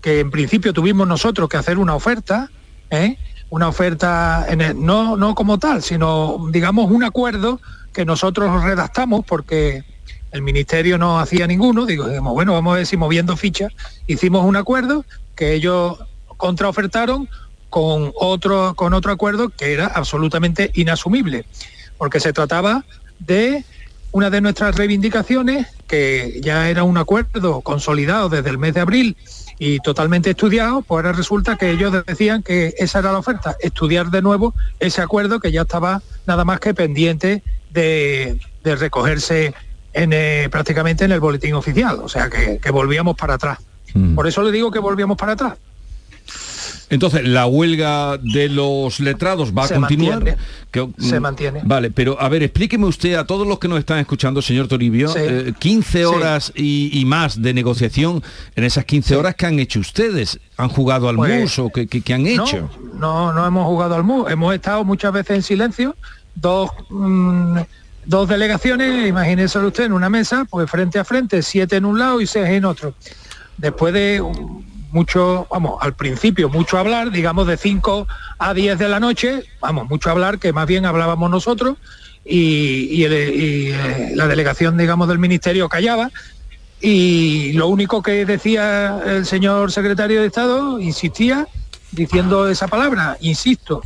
que en principio tuvimos nosotros que hacer una oferta, ¿eh? una oferta en el- no, no como tal, sino digamos un acuerdo que nosotros redactamos porque el ministerio no hacía ninguno, digo, bueno, vamos a ver si moviendo fichas, hicimos un acuerdo que ellos contraofertaron con otro, con otro acuerdo que era absolutamente inasumible, porque se trataba de una de nuestras reivindicaciones, que ya era un acuerdo consolidado desde el mes de abril y totalmente estudiado, pues ahora resulta que ellos decían que esa era la oferta, estudiar de nuevo ese acuerdo que ya estaba nada más que pendiente de, de recogerse en, eh, prácticamente en el boletín oficial, o sea que, que volvíamos para atrás. Mm. Por eso le digo que volvíamos para atrás. Entonces, la huelga de los letrados va Se a continuar. mantiene. Que- Se mm, mantiene. Vale, pero a ver, explíqueme usted a todos los que nos están escuchando, señor Toribio, Sí. eh, 15 Sí. horas y, y más de negociación. En esas 15 horas, ¿qué han hecho ustedes? ¿Han jugado al Pues, mus o qué, qué- qué han hecho? No, no hemos jugado al MU, hemos estado muchas veces en silencio, dos, mm, dos delegaciones, imagínese usted en una mesa, pues frente a frente, siete en un lado y seis en otro. Después de mucho, vamos, al principio mucho hablar, digamos de 5 a 10 de la noche, vamos, mucho hablar, que más bien hablábamos nosotros, y, eh, la delegación, digamos, del ministerio callaba, y lo único que decía el señor secretario de Estado, insistía, diciendo esa palabra, insisto,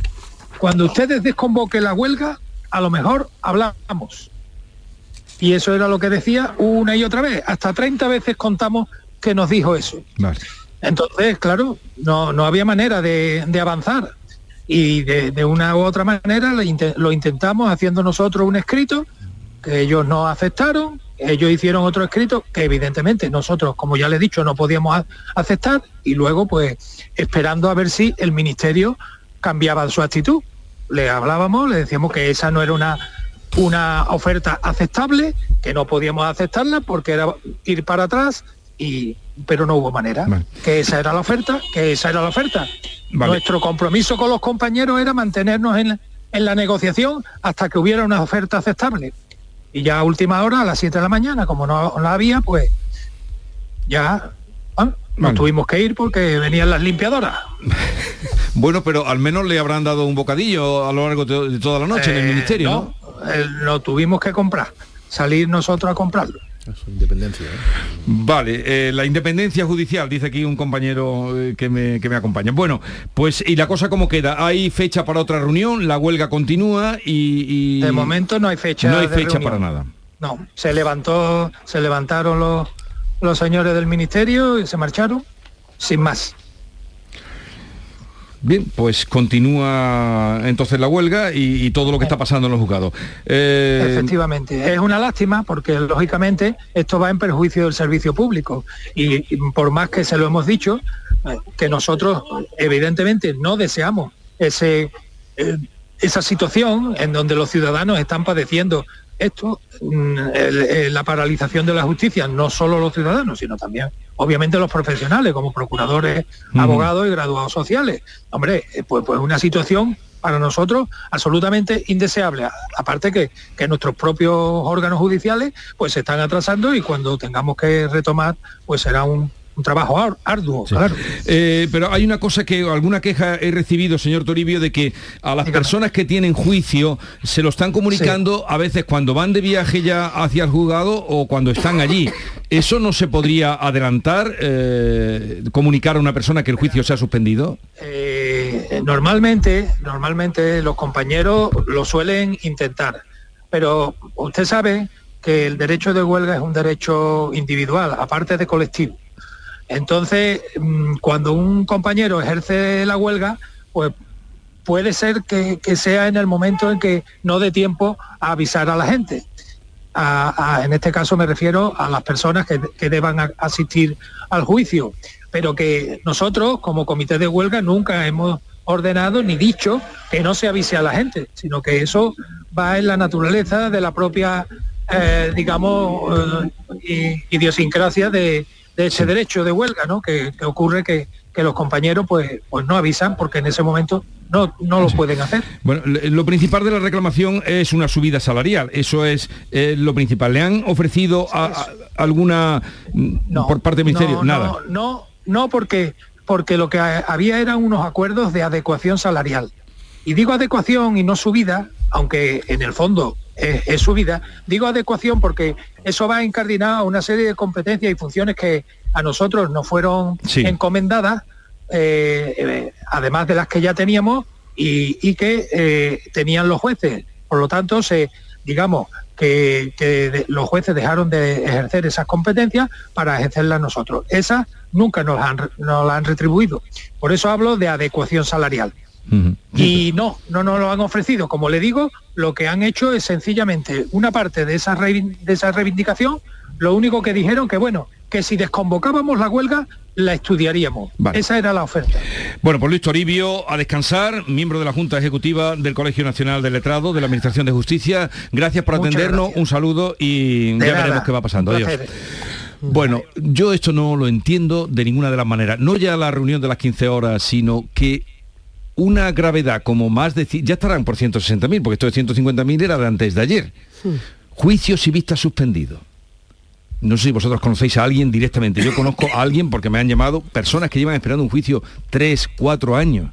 cuando ustedes desconvoquen la huelga, a lo mejor hablamos. Y eso era lo que decía una y otra vez. Hasta 30 veces contamos que nos dijo eso. Entonces, claro, no, no había manera de, de avanzar. Y de, una u otra manera lo, inte- lo intentamos haciendo nosotros un escrito que ellos no aceptaron, ellos hicieron otro escrito que evidentemente nosotros, como ya le he dicho, no podíamos aceptar y luego pues esperando a ver si el ministerio cambiaba su actitud. Le hablábamos, le decíamos que esa no era una, una oferta aceptable, que no podíamos aceptarla porque era ir para atrás, y, pero no hubo manera. Que esa era la oferta, que esa era la oferta. Vale. Nuestro compromiso con los compañeros era mantenernos en, la- en la negociación hasta que hubiera una oferta aceptable. Y ya a última hora, a las 7 de la mañana, como no, no la había, pues ya bueno, nos Bueno. tuvimos que ir porque venían las limpiadoras. Bueno, pero al menos le habrán dado un bocadillo a lo largo de toda la noche en el Eh, ministerio, ¿no? no, eh, lo tuvimos que comprar, salir nosotros a comprarlo. Independencia. Vale, eh, la independencia judicial, dice aquí un compañero eh, que, me, que me acompaña. Bueno, pues ¿y la cosa cómo queda? ¿Hay fecha para otra reunión? ¿La huelga continúa? Y, y- De momento no hay fecha. No hay de fecha reunión. para nada. No, se levantó, se levantaron los, los señores del ministerio y se marcharon sin más. Bien, pues continúa entonces la huelga y, y todo lo que está pasando en los juzgados. Eh, Efectivamente, es una lástima porque lógicamente esto va en perjuicio del servicio público. Y, y por más que se lo hemos dicho, eh, que nosotros evidentemente no deseamos ese, eh, esa situación en donde los ciudadanos están padeciendo esto, mm, la paralización de la justicia, no solo los ciudadanos, sino también obviamente los profesionales como procuradores, Ujú. abogados y graduados sociales. Hombre, eh, pues, pues una situación para nosotros absolutamente indeseable. Aparte que, que nuestros propios órganos judiciales pues se están atrasando y cuando tengamos que retomar pues será un, un trabajo ar- arduo, claro. Eh, pero hay una cosa que alguna queja he recibido, señor Toribio, de que a las personas que tienen juicio se lo están comunicando a veces cuando van de viaje ya hacia el juzgado o cuando están allí. ¿Eso no se podría adelantar, eh, comunicar a una persona que el juicio se ha suspendido? Eh, normalmente, normalmente los compañeros lo suelen intentar, pero usted sabe que el derecho de huelga es un derecho individual, aparte de colectivo. Entonces, mm, cuando un compañero ejerce la huelga, pues puede ser que, sea en el momento en que no dé tiempo a avisar a la gente. En este caso me refiero a las personas que, deban asistir al juicio, pero que nosotros como comité de huelga nunca hemos ordenado ni dicho que no se avise a la gente, sino que eso va en la naturaleza de la propia, eh, digamos, eh, idiosincrasia de, de ese derecho de huelga, ¿no? Que, que ocurre que, que los compañeros pues, pues no avisan porque en ese momento no, no lo pueden hacer. Bueno, lo principal de la reclamación es una subida salarial, eso es eh, lo principal. ¿Le han ofrecido a- a- alguna mm, por parte del Ministerio? No, Nada. No, no, no, porque, porque lo que ha- había eran unos acuerdos de adecuación salarial. Y digo adecuación y no subida, aunque en el fondo es, es subida, digo adecuación porque eso va encardinado a una serie de competencias y funciones que a nosotros nos fueron Sí. encomendadas, eh, eh, además de las que ya teníamos y, y que eh, tenían los jueces. Por lo tanto, se, digamos que, que de- los jueces dejaron de ejercer esas competencias para ejercerlas nosotros. Esas nunca nos han, nos las han retribuido. Por eso hablo de adecuación salarial. Y no, no nos lo han ofrecido. Como le digo, lo que han hecho es sencillamente una parte de esa, de esa reivindicación, lo único que dijeron que bueno, que si desconvocábamos la huelga, la estudiaríamos. Esa era la oferta. Bueno, pues Luis Toribio, a descansar, miembro de la Junta Ejecutiva del Colegio Nacional de Letrado de la Administración de Justicia. Gracias por Muchas atendernos, gracias. un saludo y De ya nada. veremos qué va pasando. Adiós. Bueno, yo esto no lo entiendo de ninguna de las maneras. No ya la reunión de las 15 horas, sino que una gravedad como más de... Ya estarán por 160.000, porque esto de 150.000 era de antes de ayer. Juicios y vistas suspendidos. No sé si vosotros conocéis a alguien directamente. Yo conozco a alguien porque me han llamado personas que llevan esperando un juicio tres, cuatro años.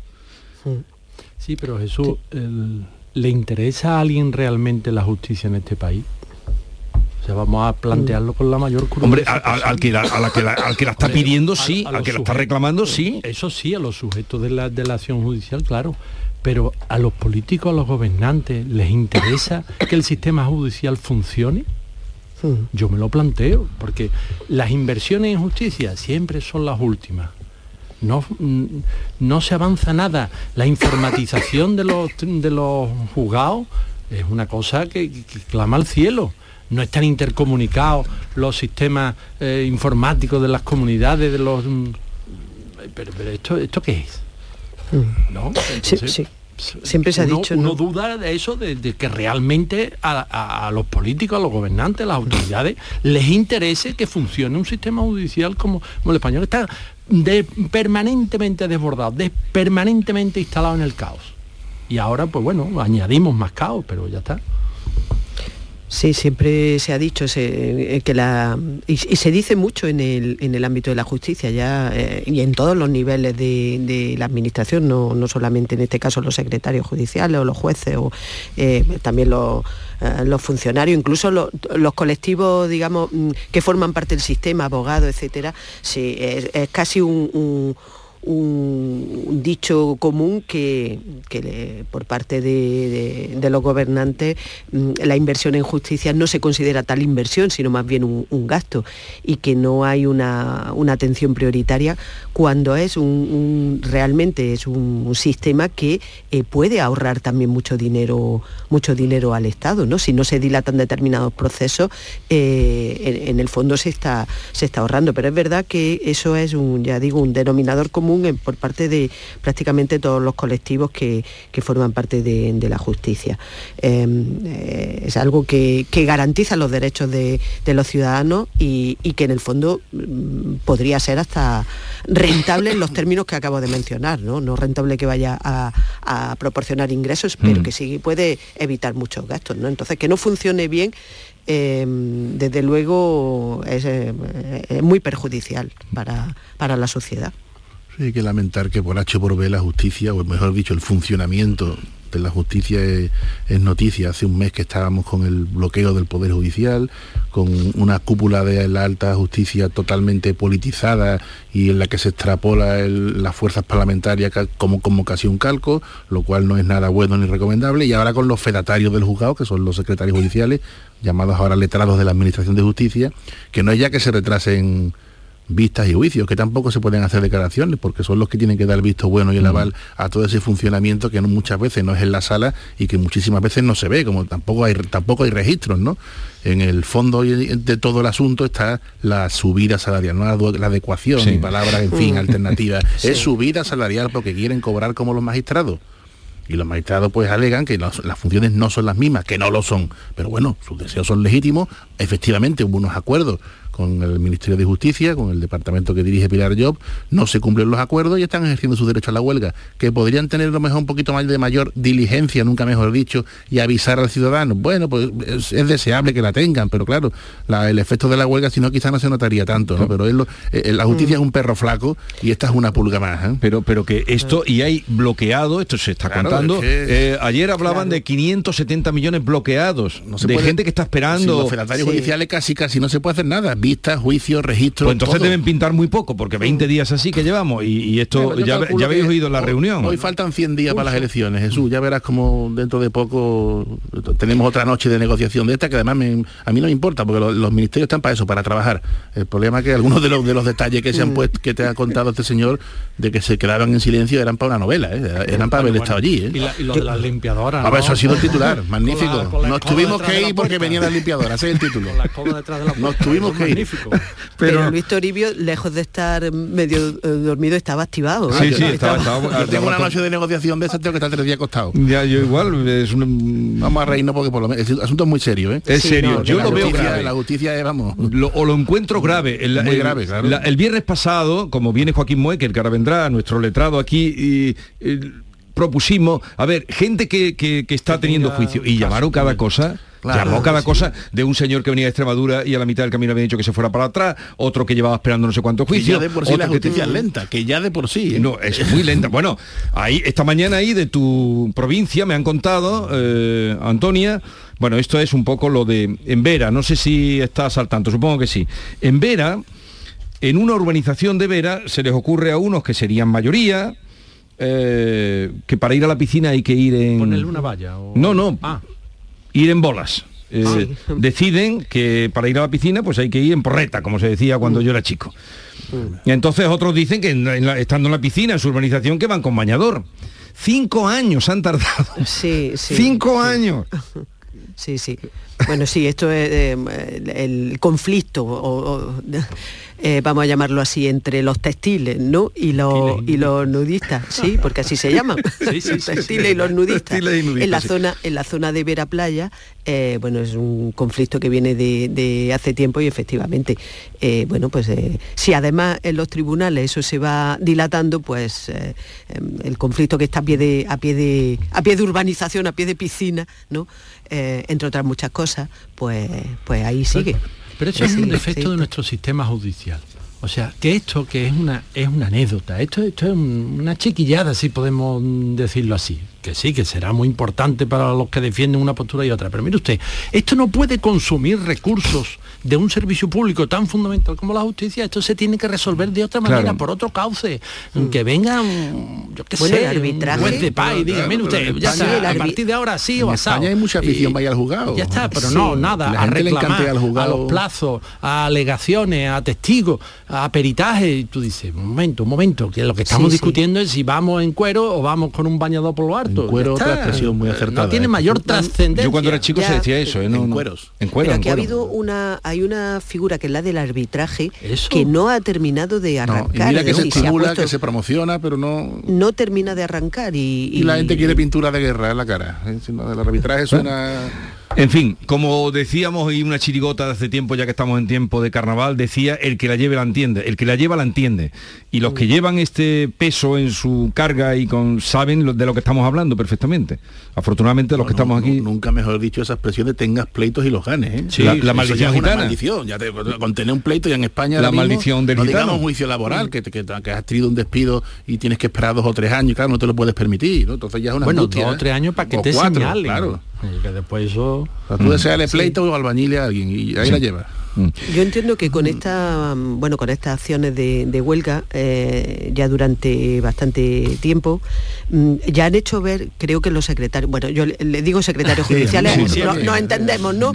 Sí, pero Jesús, el- ¿le interesa a alguien realmente la justicia en este país? O sea, vamos a plantearlo con la mayor crudeza. Hombre, al, al- al que, la, a la que la- al que la está Hombre, pidiendo, sí, a al que la está reclamando, sí. Eso sí, a los sujetos de la, de la acción judicial, claro. Pero a los políticos, a los gobernantes, ¿les interesa que el sistema judicial funcione? Yo me lo planteo, porque las inversiones en justicia siempre son las últimas. No, mm, no se avanza nada. La informatización de los, de los juzgados es una cosa que, que clama al cielo. No están intercomunicados los sistemas eh, informáticos de las comunidades, de los... mm, Pero, pero esto, ¿esto qué es? ¿No? Sí, Entonces, sí. Siempre se ha uno- dicho, uno ¿no? duda de eso, de, de que realmente a, a- a los políticos, a los gobernantes, a las autoridades, les interese que funcione un sistema judicial como, como el español, está de- permanentemente desbordado, de- permanentemente instalado en el caos. y ahora pues bueno, añadimos más caos, pero ya está. Sí, siempre se ha dicho eh, que la y, se dice mucho en el, en el ámbito de la justicia ya eh, y en todos los niveles de, la administración, no, no solamente en este caso los secretarios judiciales o los jueces o eh, también los, funcionarios, incluso los, colectivos, digamos, mm, que forman parte del sistema, abogados, etcétera, sí, es, casi un un, dicho común que, que por parte de, los gobernantes mm, la inversión en justicia no se considera tal inversión, sino más bien un, gasto y que no hay una, una atención prioritaria cuando es un, realmente es un, un sistema que eh, puede ahorrar también mucho dinero, mucho dinero al Estado, ¿no? Si no se dilatan determinados procesos, eh, en, en el fondo se está, se está ahorrando. Pero es verdad que eso es un, ya digo, un denominador común en- por parte de prácticamente todos los colectivos que, que forman parte de, de la justicia. Eh, eh, es algo que, que garantiza los derechos de, de los ciudadanos y, y que en el fondo mm, podría ser hasta rentable en los términos que acabo de mencionar, no, no rentable que vaya a, a proporcionar ingresos, pero Mm. que sí puede evitar muchos gastos. ¿no? Entonces, que no funcione bien, eh, desde luego es, eh, es muy perjudicial para, para la sociedad. Hay que lamentar que por H por B la justicia, o mejor dicho, el funcionamiento de la justicia es, noticia. Hace un mes que estábamos con el bloqueo del Poder Judicial, con una cúpula de la alta justicia totalmente politizada y en la que se extrapola las fuerzas parlamentarias como, como casi un calco, lo cual no es nada bueno ni recomendable. Y ahora con los fedatarios del juzgado, que son los secretarios judiciales, llamados ahora letrados de la Administración de Justicia, que no es ya que se retrasen vistas y juicios, que tampoco se pueden hacer declaraciones, porque son los que tienen que dar el visto bueno y el aval a todo ese funcionamiento que no- muchas veces no es en la sala y que muchísimas veces no se ve, como tampoco hay tampoco hay registros, ¿no? En el fondo de todo el asunto está la subida salarial, no la, adecuación Sí. y palabras, en fin, Mm. alternativas. Sí. Es subida salarial porque quieren cobrar como los magistrados. Y los magistrados pues alegan que los- las funciones no son las mismas, que no lo son. Pero bueno, sus deseos son legítimos. Efectivamente hubo unos acuerdos con el Ministerio de Justicia, con el departamento que dirige Pilar Job, no se cumplen los acuerdos y están ejerciendo su derecho a la huelga, que podrían tener a lo mejor un poquito más de mayor diligencia, nunca mejor dicho, y avisar al ciudadano. Bueno, pues es, es deseable que la tengan, pero claro, la- el efecto de la huelga, si no quizás no se notaría tanto, ¿no? Pero es lo- eh, la justicia es un perro flaco y esta es una pulga más. ¿eh? Pero, pero que esto, y hay bloqueado, esto se está Claro, contando. es que- eh, ayer hablaban de 570 millones bloqueados, se de puede- gente que está Si esperando. los fedatarios judiciales casi casi no se puede hacer nada. Vistas, juicios, registros. Pues entonces todo. deben pintar muy poco, porque 20 días así que llevamos, y, y esto ya, habéis oído la hoy- reunión. Hoy faltan 100 días para las elecciones, Jesús. Ya verás como dentro de poco tenemos otra noche de negociación de esta, que además me- a mí no me importa, porque los, los ministerios están para eso, para trabajar. El problema es que algunos de los, de los detalles que se han puesto, que te ha contado este señor, de que se quedaban en silencio, eran para una novela, ¿eh? eran para haber Bueno, estado allí. ¿eh? Y, la- y lo de las limpiadoras. A ver, ¿no? eso ha sido el titular, magnífico. Con la- con la Nos tuvimos que ir porque venían las limpiadoras, ese es el título. La escoba detrás de la Nos tuvimos que ir. Magnífico. Pero, Luis Toribio, lejos de estar medio eh, dormido, estaba activado. ¿eh? Sí, sí, estaba, estaba- Yo tengo una noche de negociación de esas, tengo que estar tres días acostado. Ya, yo igual, es un... Vamos a reírnos porque por lo menos el asunto es muy serio, ¿eh? Es serio, yo lo veo grave. La justicia es, vamos. Lo- o lo encuentro grave. El, Muy el- grave, claro. la- el viernes pasado, como viene Joaquín Moecker, que ahora vendrá, nuestro letrado aquí, y, propusimos, a ver, gente que, que- que está teniendo juicio, y llamaron cada cosa. Claro, llamó cada sí. cosa de un señor que venía de Extremadura y a la mitad del camino había dicho que se fuera para atrás, otro que llevaba esperando no sé cuántos Que juicios. ya de por sí la que justicia te- es lenta, que ya de por sí. ¿eh? no, es muy lenta. Bueno, ahí esta mañana ahí de tu provincia me han contado, eh, Antonia, bueno, esto es un poco lo de en Vera, no sé si estás al tanto, supongo que sí. En Vera, en una urbanización de Vera, se les ocurre a unos que serían mayoría, eh, que para ir a la piscina hay que ir en... Ponerle una valla. o- No, no, Ah, ir en bolas. Eh, Deciden que para ir a la piscina pues hay que ir en porreta, como se decía cuando yo era chico. Y entonces otros dicen que en la- en la- estando en la piscina, en su urbanización, que van con bañador. Cinco años han tardado. Sí, sí. Cinco años. Sí, sí. Bueno, sí, esto es eh, el, conflicto, o, eh, vamos a llamarlo así, entre los textiles, ¿no? Y los, y los nudistas, sí, porque así se llaman. Sí, sí, textiles y los nudistas. en la zona, en la zona de Vera Playa, eh, bueno, es un conflicto que viene de, hace tiempo y efectivamente, bueno, pues si además en los tribunales eso se va dilatando, pues em, el conflicto que está a pie de, a pie de, a pie de urbanización, a pie de piscina, ¿no? entre otras muchas cosas, pues, pues ahí sigue. Pero eso es un defecto de nuestro sistema judicial. O sea, que esto que es una, es una anécdota, esto, esto es una chiquillada, si podemos decirlo así que sí, que será muy importante para los que defienden una postura y otra. Pero mire usted, esto no puede consumir recursos de un servicio público tan fundamental como la justicia, esto se tiene que resolver de otra manera, por otro cauce, mm. que venga, yo qué sé, arbitraje, un juez de paz y diga, mire usted, ya está, a partir de ahora sí o asado. hay mucha afición, vaya al juzgado. Ya está, pero no, nada, a reclamar, al juzgado. a los plazos, a alegaciones, a testigos, a peritaje, y tú dices, un momento, un momento, que lo que estamos discutiendo es si vamos en cuero o vamos con un bañador por lo alto cuero otra expresión muy acertada. No tiene ¿eh? mayor trascendencia. Yo cuando era chico se decía eso, ¿eh? en cueros. En cuero, Pero aquí ha habido una, hay una figura que es la del arbitraje que no ha terminado de arrancar. mira que se estimula, que se promociona, pero no... No termina de arrancar y... Y, la gente quiere pintura de guerra en la cara. ¿eh? El arbitraje suena... En fin, como decíamos y una chirigota de hace tiempo, ya que estamos en tiempo de carnaval, decía el que la lleve la entiende, el que la lleva la entiende. Y los que mm. llevan este peso en su carga y con saben de lo que estamos hablando perfectamente. Afortunadamente los que estamos aquí. Nunca mejor dicho esa expresión de tengas pleitos y los ganes. ¿eh? Sí, la, maldición gitana. Una maldición, ya te, con tener un pleito y en España. La maldición del no digamos un juicio laboral, que, que, has tenido un despido y tienes que esperar dos o tres años, claro, no te lo puedes permitir. Entonces ya es una Bueno, dos o ¿eh? tres años para que te cuatro, señalen. Claro. Y que después eso... O tú deseas pleito o albañil a alguien y ahí la llevas. Mm. Yo entiendo que con esta, bueno, con estas acciones de, huelga eh, ya durante bastante tiempo mm, ya han hecho ver, creo que los secretarios, bueno, yo le, digo secretarios judiciales, no, entendemos, ¿no?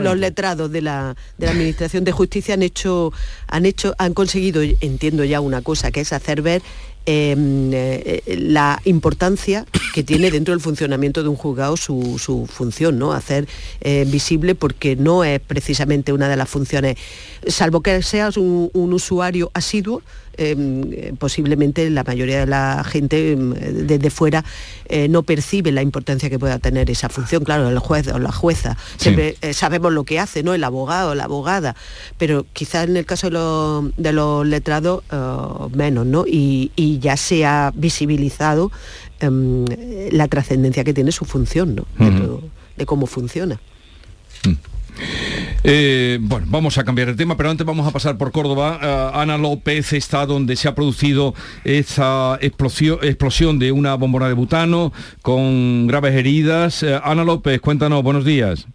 los letrados de la, de la administración de justicia han hecho, han hecho, han conseguido, entiendo ya una cosa, que es hacer ver Em, eh, la importancia que tiene dentro del funcionamiento de un juzgado su, función, ¿no? Hacer eh, visible porque no es precisamente una de las funciones, salvo que seas un usuario asiduo, eh, posiblemente la mayoría de la gente em, desde fuera eh, no percibe la importancia que pueda tener esa función. Claro, el juez o la jueza, siempre eh, sabemos lo que hace, ¿no? El abogado, la abogada, pero quizás en el caso de los, letrados menos, ¿no? Y, ya se ha visibilizado em, la trascendencia que tiene su función, ¿no? de, cómo funciona. Mm. Eh, bueno, vamos a cambiar de tema, pero antes vamos a pasar por Córdoba. Eh, Ana López está donde se ha producido esa explosión, explosión de una bombona de butano con graves heridas. Eh, Ana López, cuéntanos, buenos días.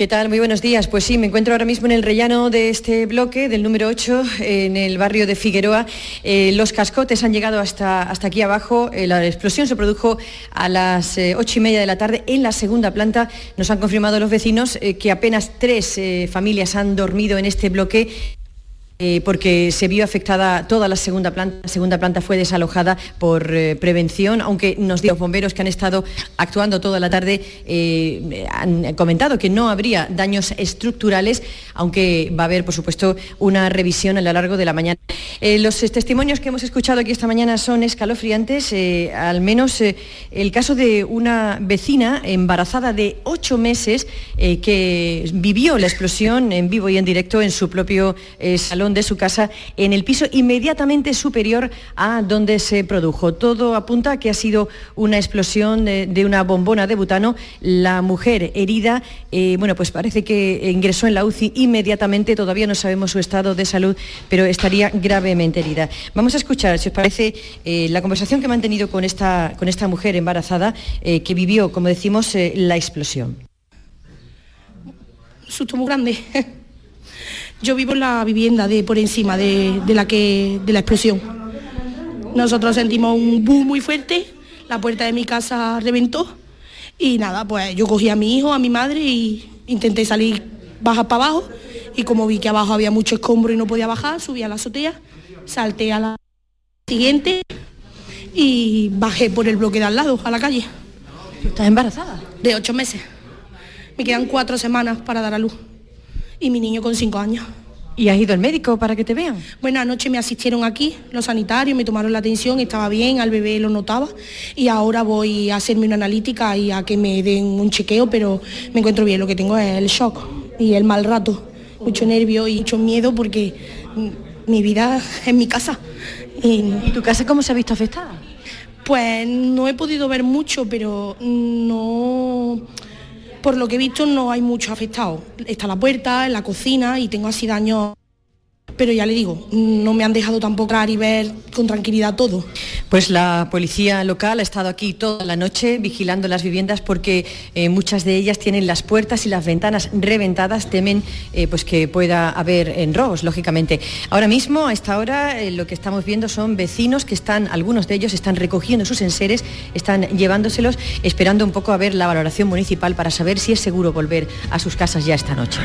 ¿Qué tal? Muy buenos días. Pues sí, me encuentro ahora mismo en el rellano de este bloque, del número 8, en el barrio de Figueroa. Eh, los cascotes han llegado hasta, hasta aquí abajo. Eh, la explosión se produjo a las eh, ocho y media de la tarde en la segunda planta. Nos han confirmado los vecinos que apenas tres familias han dormido en este bloque eh, porque se vio afectada toda la segunda planta. La segunda planta fue desalojada por eh, prevención, aunque nos los bomberos que han estado actuando toda la tarde eh, han comentado que no habría daños estructurales, aunque va a haber, por supuesto, una revisión a lo largo de la mañana. los testimonios que hemos escuchado aquí esta mañana son escalofriantes, al menos el caso de una vecina embarazada de ocho meses que vivió la explosión en vivo y en directo en su propio salón de su casa en el piso inmediatamente superior a donde se produjo. Todo apunta a que ha sido una explosión de, una bombona de butano. La mujer herida, eh, bueno, pues parece que ingresó en la UCI inmediatamente, todavía no sabemos su estado de salud, pero estaría gravemente herida. Vamos a escuchar, si os parece, eh, la conversación que he mantenido con esta, con esta mujer embarazada eh, que vivió, como decimos, la explosión. susto muy grande. Yo vivo en la vivienda de por encima de, la que de la explosión. Nosotros sentimos un boom muy fuerte, la puerta de mi casa reventó y nada, pues yo cogí a mi hijo, a mi madre y intenté salir bajar para abajo y como vi que abajo había mucho escombro y no podía bajar, subí a la azotea, salté a la siguiente y bajé por el bloque de al lado, a la calle. ¿Estás embarazada? De ocho meses Me quedan cuatro semanas para dar a luz. Y mi niño con cinco años. ¿Y has ido al médico para que te vean? Bueno, anoche me asistieron aquí, los sanitarios, me tomaron la atención, estaba bien, al bebé lo notaba y ahora voy a hacerme una analítica y a que me den un chequeo, pero me encuentro bien, lo que tengo es el shock y el mal rato, mucho nervio y mucho miedo porque mi vida es mi casa. ¿Y, tu casa cómo se ha visto afectada? Pues no he podido ver mucho, pero no por lo que he visto no hay mucho afectado. Está la puerta, en la cocina y tengo así daños pero ya le digo, no me han dejado tampoco y ver con tranquilidad todo. Pues la policía local ha estado aquí toda la noche vigilando las viviendas porque eh, muchas de ellas tienen las puertas y las ventanas reventadas, temen eh, pues que pueda haber en robos, lógicamente. Ahora mismo, a esta hora, eh, lo que estamos viendo son vecinos que están, algunos de ellos están recogiendo sus enseres, están llevándoselos, esperando un poco a ver la valoración municipal para saber si es seguro volver a sus casas ya esta noche.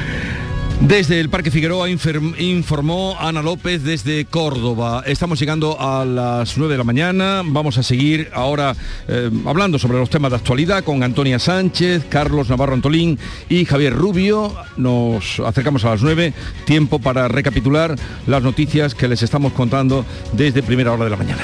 Desde el Parque Figueroa informó Ana López desde Córdoba. Estamos llegando a las 9 de la mañana. Vamos a seguir ahora eh, hablando sobre los temas de actualidad con Antonia Sánchez, Carlos Navarro Antolín y Javier Rubio. Nos acercamos a las 9. Tiempo para recapitular las noticias que les estamos contando desde primera hora de la mañana.